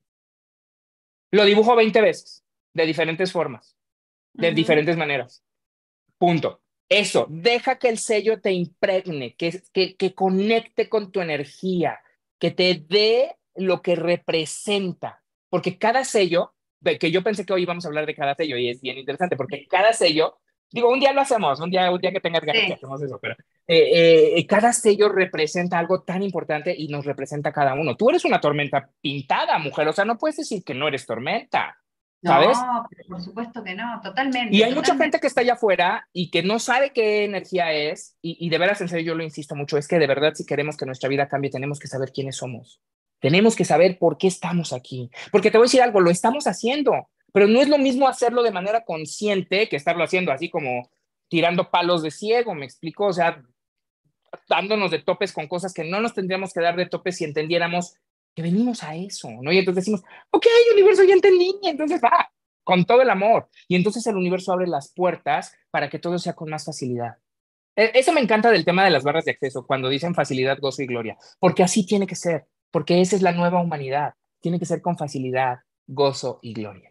Lo dibujo 20 veces, de diferentes formas, de diferentes maneras. Punto. Eso, deja que el sello te impregne, que, que, que conecte con tu energía, que te dé lo que representa. Porque cada sello, que yo pensé que hoy íbamos a hablar de cada sello y es bien interesante, porque cada sello, digo, un día lo hacemos, un día, un día que tengas ganas hacemos eso, pero eh, eh, cada sello representa algo tan importante y nos representa cada uno. Tú eres una tormenta pintada, mujer, o sea, no puedes decir que no eres tormenta. ¿Sabes? No, por supuesto que no, totalmente. Y hay mucha gente que está allá afuera y que no sabe qué energía es, y, y, de veras, en serio, yo lo insisto mucho, es que de verdad, si queremos que nuestra vida cambie, tenemos que saber quiénes somos. Tenemos que saber por qué estamos aquí. Porque te voy a decir algo, lo estamos haciendo, pero no es lo mismo hacerlo de manera consciente que estarlo haciendo así como tirando palos de ciego, me explico, o sea, dándonos de topes con cosas que no nos tendríamos que dar de topes si entendiéramos que venimos a eso, ¿no? Y entonces decimos, ok, universo, ya entendí, y entonces va, con todo el amor. Y entonces el universo abre las puertas para que todo sea con más facilidad. E, eso me encanta del tema de las barras de acceso, cuando dicen facilidad, gozo y gloria, porque así tiene que ser, porque esa es la nueva humanidad, tiene que ser con facilidad, gozo y gloria.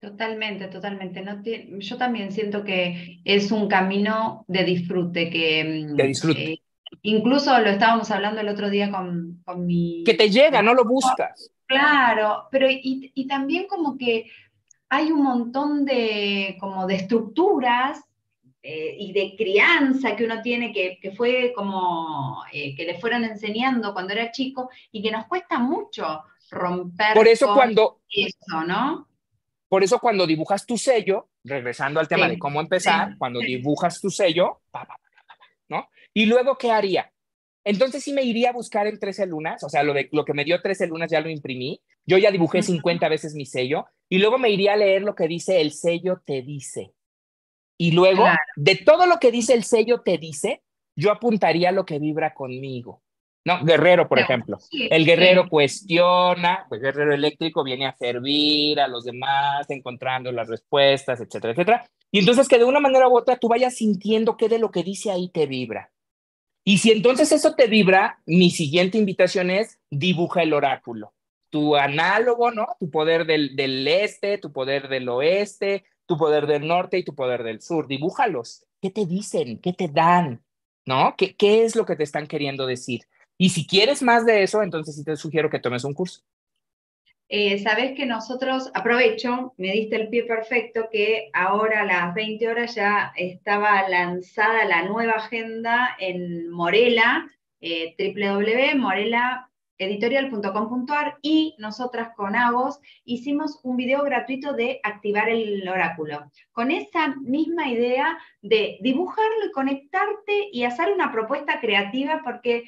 Totalmente, totalmente. No yo también siento que es un camino de disfrute, que, de disfrute. Eh, Incluso lo estábamos hablando el otro día con, con mi... Que te llega, no lo buscas. Claro, pero y, y también como que hay un montón de, como de estructuras eh, y de crianza que uno tiene que, que fue como eh, que le fueron enseñando cuando era chico y que nos cuesta mucho romper por eso cuando eso, ¿no? Por eso cuando dibujas tu sello, regresando al tema de cómo empezar, cuando dibujas tu sello, pa, pa, ¿no? Y luego, ¿qué haría? Entonces sí me iría a buscar en 13 lunas, o sea, lo, de, lo que me dio 13 lunas ya lo imprimí, yo ya dibujé 50 veces mi sello, y luego me iría a leer lo que dice el sello te dice. Y luego, de todo lo que dice el sello te dice, yo apuntaría lo que vibra conmigo. ¿No? Guerrero, por ejemplo. el guerrero cuestiona, pues guerrero eléctrico viene a servir a los demás, encontrando las respuestas, etcétera, etcétera. Y entonces que de una manera u otra tú vayas sintiendo qué de lo que dice ahí te vibra. Y si entonces eso te vibra, mi siguiente invitación es dibuja el oráculo. Tu análogo, ¿no? Tu poder del, del este, tu poder del oeste, tu poder del norte y tu poder del sur. Dibújalos. ¿Qué te dicen? ¿Qué te dan? ¿No? ¿Qué, qué es lo que te están queriendo decir? Y si quieres más de eso, entonces sí te sugiero que tomes un curso. Eh, Sabes que nosotros, aprovecho, me diste el pie perfecto, que ahora a las 20 horas ya estaba lanzada la nueva agenda en Morela, eh, www.morelaeditorial.com.ar y nosotras con Agos hicimos un video gratuito de activar el oráculo, con esa misma idea de dibujarlo y conectarte y hacer una propuesta creativa, porque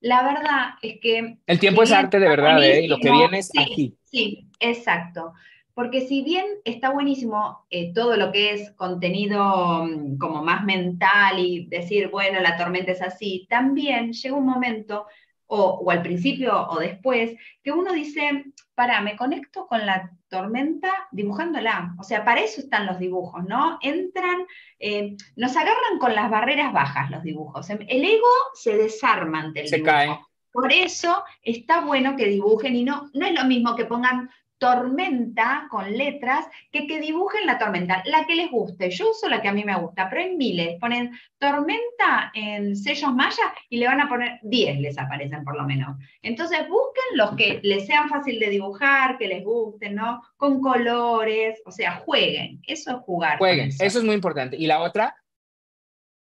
la verdad es que... El tiempo es arte de verdad, ¿eh? Y lo que viene es aquí. Sí, exacto. Porque si bien está buenísimo eh, todo lo que es contenido mm, como más mental y decir, bueno, la tormenta es así, también llega un momento o, al principio o después, que uno dice, para, me conecto con la tormenta dibujándola. O sea, para eso están los dibujos, ¿no? Entran, eh, nos agarran con las barreras bajas los dibujos. El ego se desarma ante el se Cae. Por eso está bueno que dibujen y no, no es lo mismo que pongan tormenta con letras que que dibujen la tormenta, la que les guste. Yo uso la que a mí me gusta, pero hay miles. Ponen tormenta en sellos maya y le van a poner 10, les aparecen por lo menos. Entonces busquen los que les sean fácil de dibujar, que les gusten, ¿no? Con colores, o sea, jueguen. Eso es jugar. Jueguen, eso. es muy importante. Y la otra,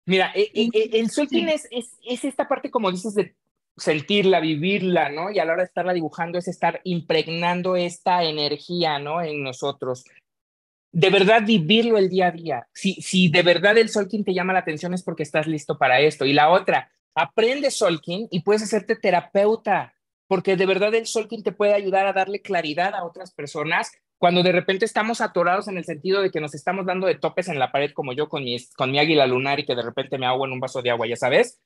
mira, e, e, e, el, sol es, es, es esta parte, como dices, de sentirla, vivirla, ¿no? Y a la hora de estarla dibujando es estar impregnando esta energía, ¿no? En nosotros. De verdad vivirlo el día a día. Si, si de verdad el Solkin te llama la atención es porque estás listo para esto. Y la otra, aprende Solkin y puedes hacerte terapeuta, porque de verdad el Solkin te puede ayudar a darle claridad a otras personas cuando de repente estamos atorados en el sentido de que nos estamos dando de topes en la pared, como yo con mi, con mi águila lunar y que de repente me ahogo en un vaso de agua, ya sabes,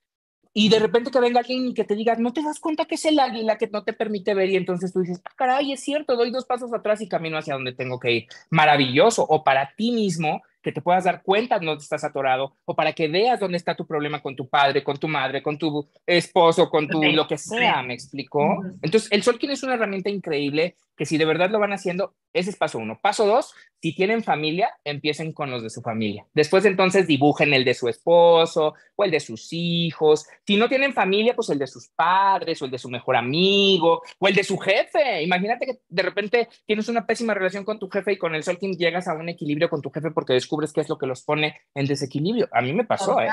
y de repente que venga alguien y que te diga, no te das cuenta que es el águila que no te permite ver y entonces tú dices, ah, caray, es cierto, doy dos pasos atrás y camino hacia donde tengo que ir. Maravilloso. O para ti mismo, que te puedas dar cuenta dónde estás atorado o para que veas dónde está tu problema con tu padre, con tu madre, con tu esposo, con tu lo que sea, ¿me explicó? Entonces, el Solkin es una herramienta increíble que si de verdad lo van haciendo, ese es paso uno. Paso dos, si tienen familia, empiecen con los de su familia. Después entonces dibujen el de su esposo o el de sus hijos. Si no tienen familia, pues el de sus padres o el de su mejor amigo o el de su jefe. Imagínate que de repente tienes una pésima relación con tu jefe y con el Solkin llegas a un equilibrio con tu jefe porque descubres qué es lo que los pone en desequilibrio. A mí me pasó, ¿eh?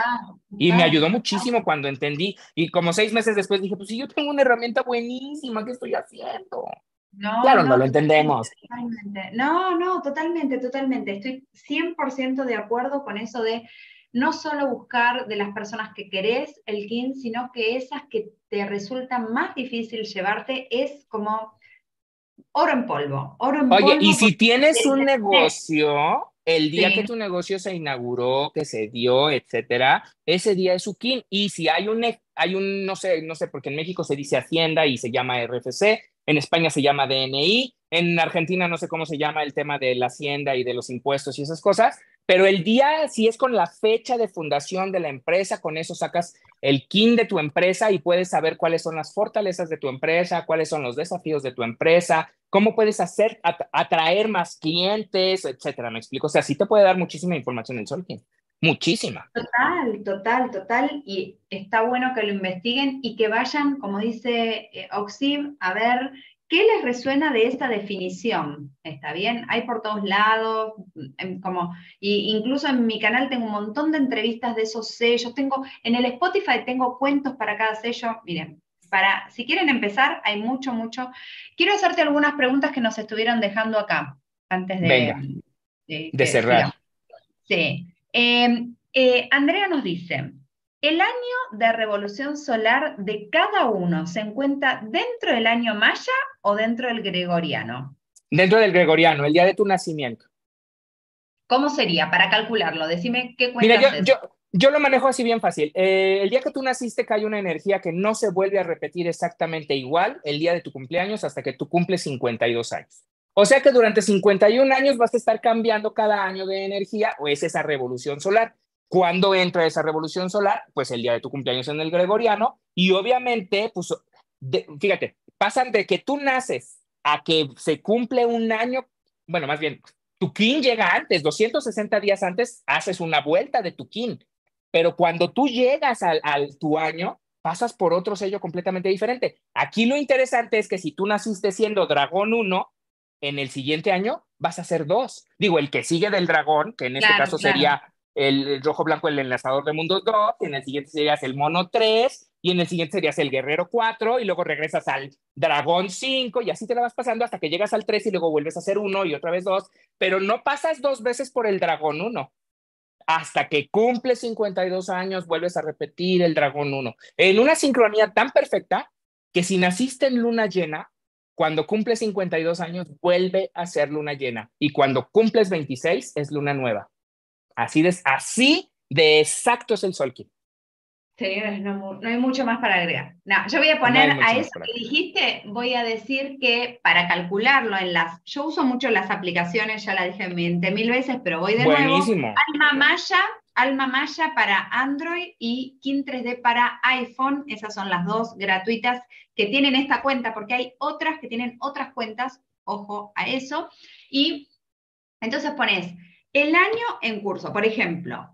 Y me ayudó muchísimo cuando entendí. Y como seis meses después dije, pues si yo tengo una herramienta buenísima, ¿qué estoy haciendo? No, claro, no, lo entendemos. No, no, totalmente, totalmente. Estoy 100% de acuerdo con eso de no solo buscar de las personas que querés el kin, sino que esas que te resultan más difícil llevarte es como oro en polvo. Oro en Oye, y si tienes un negocio, el día que tu negocio se inauguró, que se dio, etcétera, ese día es su kin. Y si hay un, hay un, no sé, no sé, porque en México se dice Hacienda y se llama RFC, en España se llama DNI, en Argentina no sé cómo se llama el tema de la hacienda y de los impuestos y esas cosas, pero el día, si es con la fecha de fundación de la empresa, con eso sacas el KIN de tu empresa y puedes saber cuáles son las fortalezas de tu empresa, cuáles son los desafíos de tu empresa, cómo puedes hacer, atraer más clientes, etcétera. Me explico. O sea, sí te puede dar muchísima información el Solkin. Muchísima. Total, total, total. Y está bueno que lo investiguen y que vayan, como dice eh, Oxib, a ver qué les resuena de esta definición. ¿Está bien? Hay por todos lados, como, y incluso en mi canal tengo un montón de entrevistas de esos sellos. Tengo, en el Spotify tengo cuentos para cada sello. Miren, para, si quieren empezar, hay mucho, mucho. Quiero hacerte algunas preguntas que nos estuvieron dejando acá antes de, de, cerrar. Sí. Em, eh, Andrea nos dice, ¿el año de revolución solar de cada uno se encuentra dentro del año maya o dentro del gregoriano? Dentro del gregoriano, el día de tu nacimiento. ¿Cómo sería para calcularlo? Decime qué cuenta. Mira, yo, yo, lo manejo así bien fácil. Eh, el día que tú naciste cae una energía que no se vuelve a repetir exactamente igual el día de tu cumpleaños hasta que tú cumples 52 años. O sea que durante 51 años vas a estar cambiando cada año de energía o es esa revolución solar. ¿Cuándo entra esa revolución solar? Pues el día de tu cumpleaños en el gregoriano y obviamente, pues, fíjate, pasan de que tú naces a que se cumple un año, bueno, más bien, tu kin llega antes, 260 días antes, haces una vuelta de tu kin, pero cuando tú llegas al, al tu año, pasas por otro sello completamente diferente. Aquí lo interesante es que si tú naciste siendo dragón 1, en el siguiente año vas a hacer dos. Digo, el que sigue del dragón, que en este caso sería el, rojo blanco, el enlazador de mundos 2, en el siguiente serías el mono 3, y en el siguiente serías el guerrero 4, y luego regresas al dragón 5, y así te la vas pasando hasta que llegas al 3 y luego vuelves a hacer uno y otra vez dos, pero no pasas dos veces por el dragón 1. Hasta que cumples 52 años, vuelves a repetir el dragón 1. En una sincronía tan perfecta que si naciste en luna llena, cuando cumples 52 años, vuelve a ser luna llena. Y cuando cumples 26, es luna nueva. Así de, así de exacto es el Solkin. Sí, no, hay mucho más para agregar. No, yo voy a poner a eso que dijiste, voy a decir que para calcularlo en las, yo uso mucho las aplicaciones, ya la dije 20 mil veces, pero voy de Buenísimo. nuevo. Alma Maya, Alma Maya para Android y Kin 3D para iPhone, esas son las dos gratuitas que tienen esta cuenta, porque hay otras que tienen otras cuentas, ojo a eso. Y entonces pones el año en curso, por ejemplo,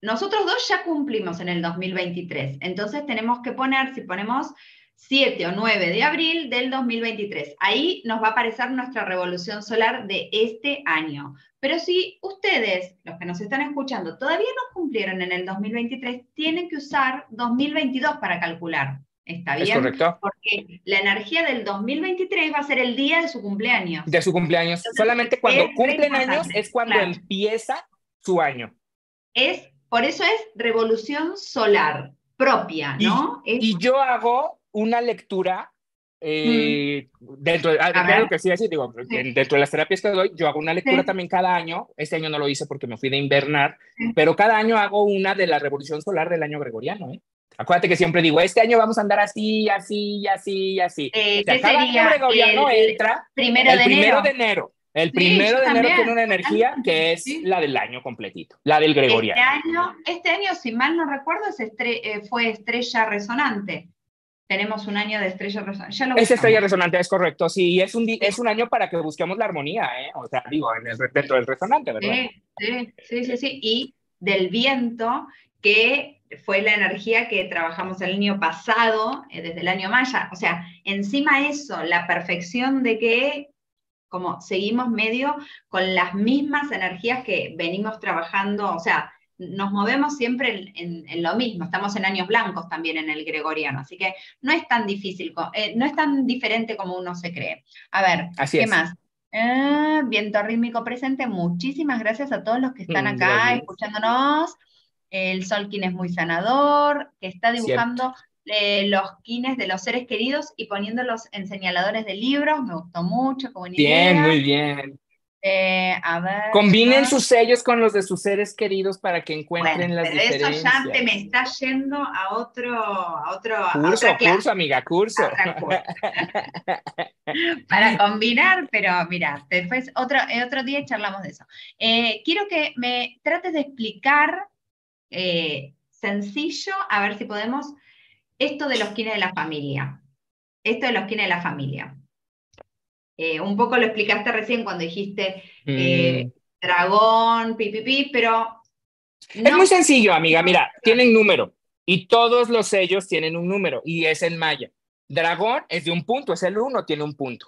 nosotros dos ya cumplimos en el 2023, entonces tenemos que poner, si ponemos 7 o 9 de abril del 2023, ahí nos va a aparecer nuestra revolución solar de este año. Pero si ustedes, los que nos están escuchando, todavía no cumplieron en el 2023, tienen que usar 2022 para calcular. ¿Está bien? correcto. Porque la energía del 2023 va a ser el día de su cumpleaños. De su cumpleaños. Solamente cuando cumplen años es cuando empieza su año. Es, por eso es revolución solar propia, ¿no? Y, yo hago una lectura eh, dentro, de, ah, que sí, así, digo, dentro de las terapias que doy, yo hago una lectura también cada año. Este año no lo hice porque me fui de invernar, pero cada año hago una de la revolución solar del año gregoriano. ¿eh? Acuérdate que siempre digo, este año vamos a andar así, así, así, así. Eh, ¿Qué sería? gregoriano el entra primero el de primero enero. de enero. El primero de enero tiene una energía que es la del año completito, la del gregoriano. Este año, este año si mal no recuerdo, eh, fue estrella resonante tenemos un año de estrella resonante. es estrella resonante, es correcto, sí, es un, es un año para que busquemos la armonía, ¿eh? o sea, digo, en el, dentro del resonante, ¿verdad? Sí, sí, sí, sí, y del viento, que fue la energía que trabajamos el año pasado, eh, desde el año maya, o sea, encima eso, la perfección de que como seguimos medio con las mismas energías que venimos trabajando, o sea, nos movemos siempre en, lo mismo, estamos en años blancos también en el gregoriano, así que no es tan difícil, eh, no es tan diferente como uno se cree. A ver, ¿qué más? Eh, viento rítmico presente, muchísimas gracias a todos los que están mm, acá escuchándonos. El sol quien es muy sanador, que está dibujando eh, los quines de los seres queridos y poniéndolos en señaladores de libros, me gustó mucho. Como bien, muy bien. Eh, a ver, Combinen sus sellos con los de sus seres queridos para que encuentren las pero Eso ya te me está yendo a otro, a otro curso, curso, amiga, curso. para combinar, pero mira, después otro, eh, otro día charlamos de eso. Eh, quiero que me trates de explicar sencillo, a ver si podemos, esto de los kines de la familia. Esto de los kines de la familia. Eh, un poco lo explicaste recién cuando dijiste eh, mm. dragón, pipipi, pero... Es muy sencillo, amiga. Mira, tienen número y todos los sellos tienen un número y es en maya. Dragón es de un punto, es el uno, tiene un punto.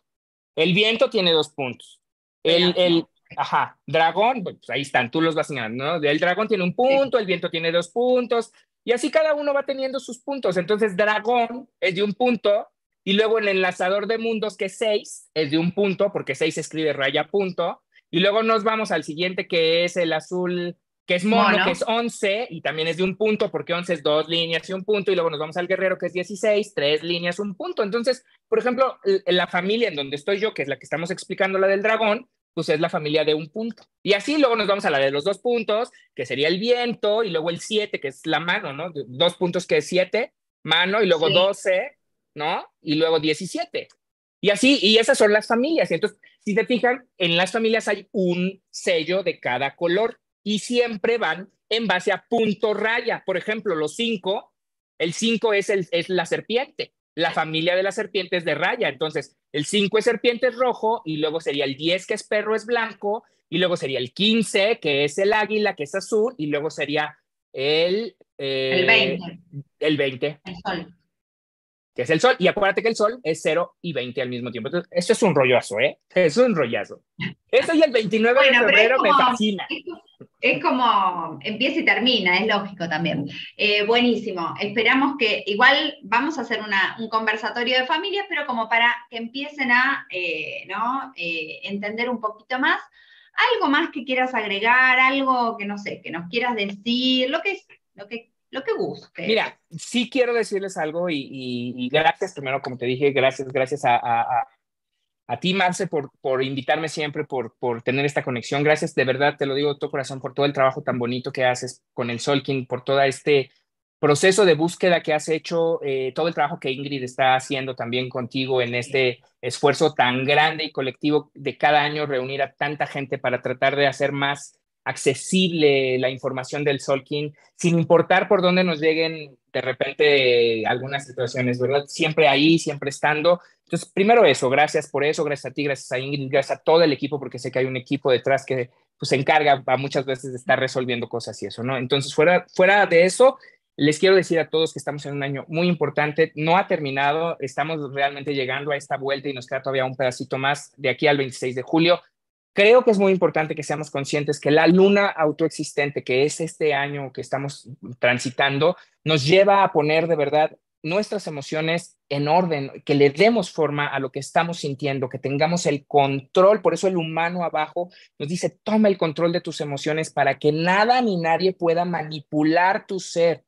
El viento tiene dos puntos. El, el, ajá, dragón, pues ahí están, tú los vas señalando, ¿no? El dragón tiene un punto, el viento tiene dos puntos, y así cada uno va teniendo sus puntos. Entonces, dragón es de un punto, y luego el enlazador de mundos, que es 6, es de un punto, porque 6 se escribe raya punto. Y luego nos vamos al siguiente, que es el azul, que es mono, que es 11, y también es de un punto, porque 11 es dos líneas y un punto. Y luego nos vamos al guerrero, que es 16, tres líneas, un punto. Entonces, por ejemplo, la familia en donde estoy yo, que es la que estamos explicando, la del dragón, pues es la familia de un punto. Y así luego nos vamos a la de los dos puntos, que sería el viento, y luego el 7, que es la mano, ¿no? Dos puntos que es 7, mano, y luego 12, ¿no? Y luego 17. Y así, y esas son las familias. Entonces, si te fijan, en las familias hay un sello de cada color y siempre van en base a punto raya. Por ejemplo, los cinco, el cinco es, el, es la serpiente. La familia de las serpientes de raya. Entonces, el 5 es serpiente rojo y luego sería el 10 que es perro es blanco y luego sería el 15 que es el águila que es azul y luego sería el... el 20. Eh, el 20. El sol que es el sol. Y acuérdate que el sol es 0 y 20 al mismo tiempo. Entonces, esto es un rollazo, ¿eh? Es un rollazo. Eso y el 29 de febrero me fascina. Es, como empieza y termina, es lógico también. Eh, buenísimo. Esperamos que igual vamos a hacer una, un conversatorio de familias, pero como para que empiecen a eh, ¿no? Eh, entender un poquito más. Algo más que quieras agregar, algo que no sé, que nos quieras decir, lo que es, lo que lo que guste. Mira, sí quiero decirles algo y, gracias primero, como te dije, gracias, gracias a, a, a, ti, Marce, por, por invitarme siempre, por, por tener esta conexión. Gracias, de verdad, te lo digo de todo corazón, por todo el trabajo tan bonito que haces con el Solkin, por todo este proceso de búsqueda que has hecho, eh, todo el trabajo que Ingrid está haciendo también contigo en este esfuerzo tan grande y colectivo de cada año reunir a tanta gente para tratar de hacer más accesible la información del Solkin, sin importar por dónde nos lleguen de repente algunas situaciones, ¿verdad? Siempre ahí, siempre estando. Entonces, primero eso, gracias por eso, gracias a ti, gracias a Ingrid, gracias a todo el equipo, porque sé que hay un equipo detrás que pues, se encarga a muchas veces de estar resolviendo cosas y eso, ¿no? Entonces, fuera, fuera de eso, les quiero decir a todos que estamos en un año muy importante, no ha terminado, estamos realmente llegando a esta vuelta y nos queda todavía un pedacito más de aquí al 26 de julio. Creo que es muy importante que seamos conscientes que la luna autoexistente, que es este año que estamos transitando, nos lleva a poner de verdad nuestras emociones en orden, que le demos forma a lo que estamos sintiendo, que tengamos el control. Por eso el humano abajo nos dice, toma el control de tus emociones para que nada ni nadie pueda manipular tu ser.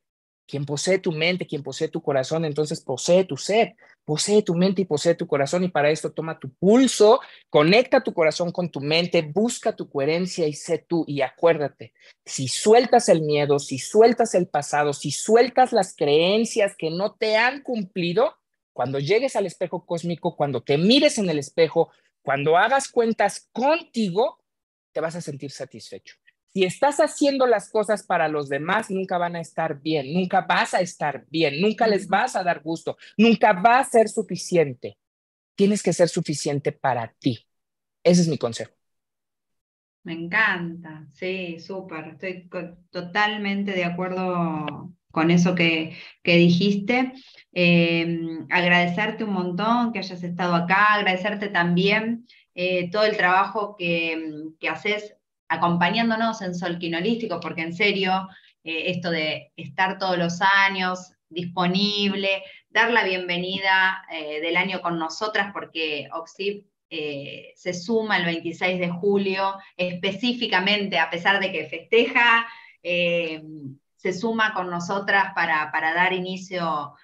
Quien posee tu mente, quien posee tu corazón, entonces posee tu ser, posee tu mente y posee tu corazón. Y para esto toma tu pulso, conecta tu corazón con tu mente, busca tu coherencia y sé tú. Y acuérdate, si sueltas el miedo, si sueltas el pasado, si sueltas las creencias que no te han cumplido, cuando llegues al espejo cósmico, cuando te mires en el espejo, cuando hagas cuentas contigo, te vas a sentir satisfecho. Si estás haciendo las cosas para los demás, nunca van a estar bien, nunca vas a estar bien, nunca les vas a dar gusto, nunca va a ser suficiente. Tienes que ser suficiente para ti. Ese es mi consejo. Me encanta, sí, súper. Estoy totalmente de acuerdo con eso que, dijiste. Em, agradecerte un montón que hayas estado acá, agradecerte también eh, todo el trabajo que, que haces acompañándonos en Solquinolístico, porque en serio, eh, esto de estar todos los años disponible, dar la bienvenida eh, del año con nosotras, porque Oxip eh, se suma el 26 de julio, específicamente, a pesar de que festeja, se suma con nosotras para, para dar inicio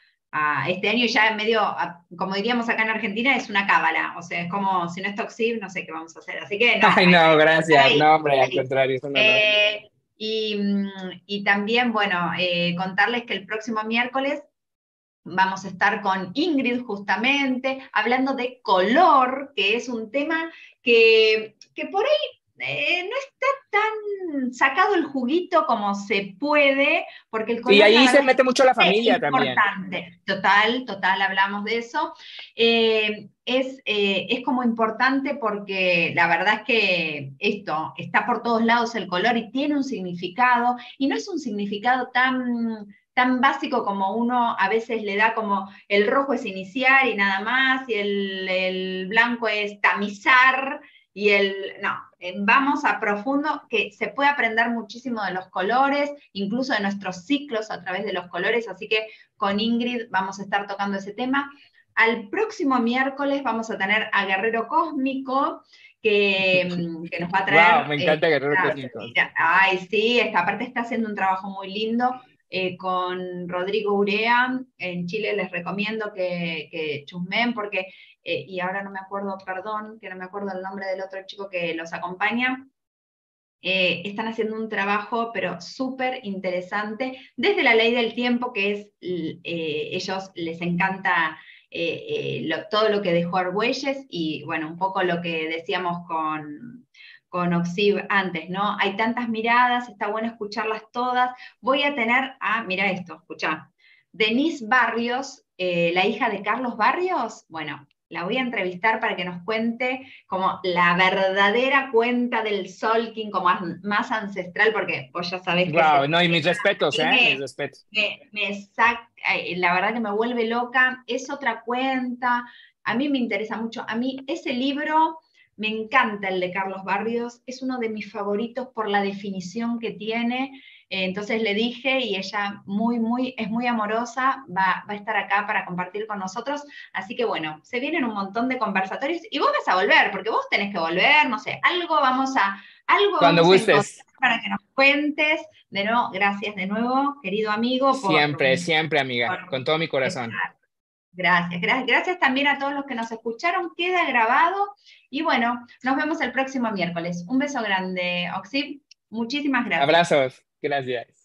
este año ya en medio, como diríamos acá en Argentina, es una cábala. O sea, es como si no es Toxib, no sé qué vamos a hacer. Así que no. Ay, no, gracias. no, hombre, al contrario. Eh, y, y, también, bueno, eh, contarles que el próximo miércoles vamos a estar con Ingrid justamente, hablando de color, que es un tema que, que por ahí eh, no está tan sacado el juguito como se puede, porque el color... Y ahí se mete mucho la familia es importante. Total, total, hablamos de eso. Eh, es, eh, es como importante porque la verdad es que esto está por todos lados el color y tiene un significado, y no es un significado tan tan básico como uno a veces le da como el rojo es iniciar y nada más, y el, el blanco es tamizar, y el, no, vamos a profundo, que se puede aprender muchísimo de los colores, incluso de nuestros ciclos a través de los colores, así que con Ingrid vamos a estar tocando ese tema. Al próximo miércoles vamos a tener a Guerrero Cósmico, que, mm, que nos va a traer... Wow, me encanta Guerrero Cósmico. ay, sí, esta aparte está haciendo un trabajo muy lindo. Eh, con Rodrigo Urea. En Chile les recomiendo que, que chusmen porque eh, y ahora no me acuerdo, perdón, que no me acuerdo el nombre del otro chico que los acompaña. Eh, están haciendo un trabajo, pero súper interesante, desde la ley del tiempo, que es, ellos les encanta todo lo que dejó Argüelles y, bueno, un poco lo que decíamos con, con Oxib antes, ¿no? Hay tantas miradas, está bueno escucharlas todas. Voy a tener, ah, mira esto, escucha. Denise Barrios, la hija de Carlos Barrios, bueno, la voy a entrevistar para que nos cuente como la verdadera cuenta del Solking, como más ancestral, porque vos ya sabés que... Wow, no, y mis respetos, ¿eh? mis respetos. la verdad que me vuelve loca, es otra cuenta, a mí me interesa mucho, a mí ese libro... Me encanta el de Carlos Barrios, es uno de mis favoritos por la definición que tiene entonces le dije y ella muy, muy, es muy amorosa, va, a estar acá para compartir con nosotros. Así que bueno, se vienen un montón de conversatorios y vos vas a volver, porque vos tenés que volver, no sé, algo vamos a, algo Cuando gustes. para que nos cuentes. De nuevo, gracias de nuevo, querido amigo. siempre, siempre, amiga, con todo mi corazón. Gracias, gracias, gracias también a todos los que nos escucharon, queda grabado y bueno, nos vemos el próximo miércoles. Un beso grande, Oxib, muchísimas gracias. Abrazos. Gracias.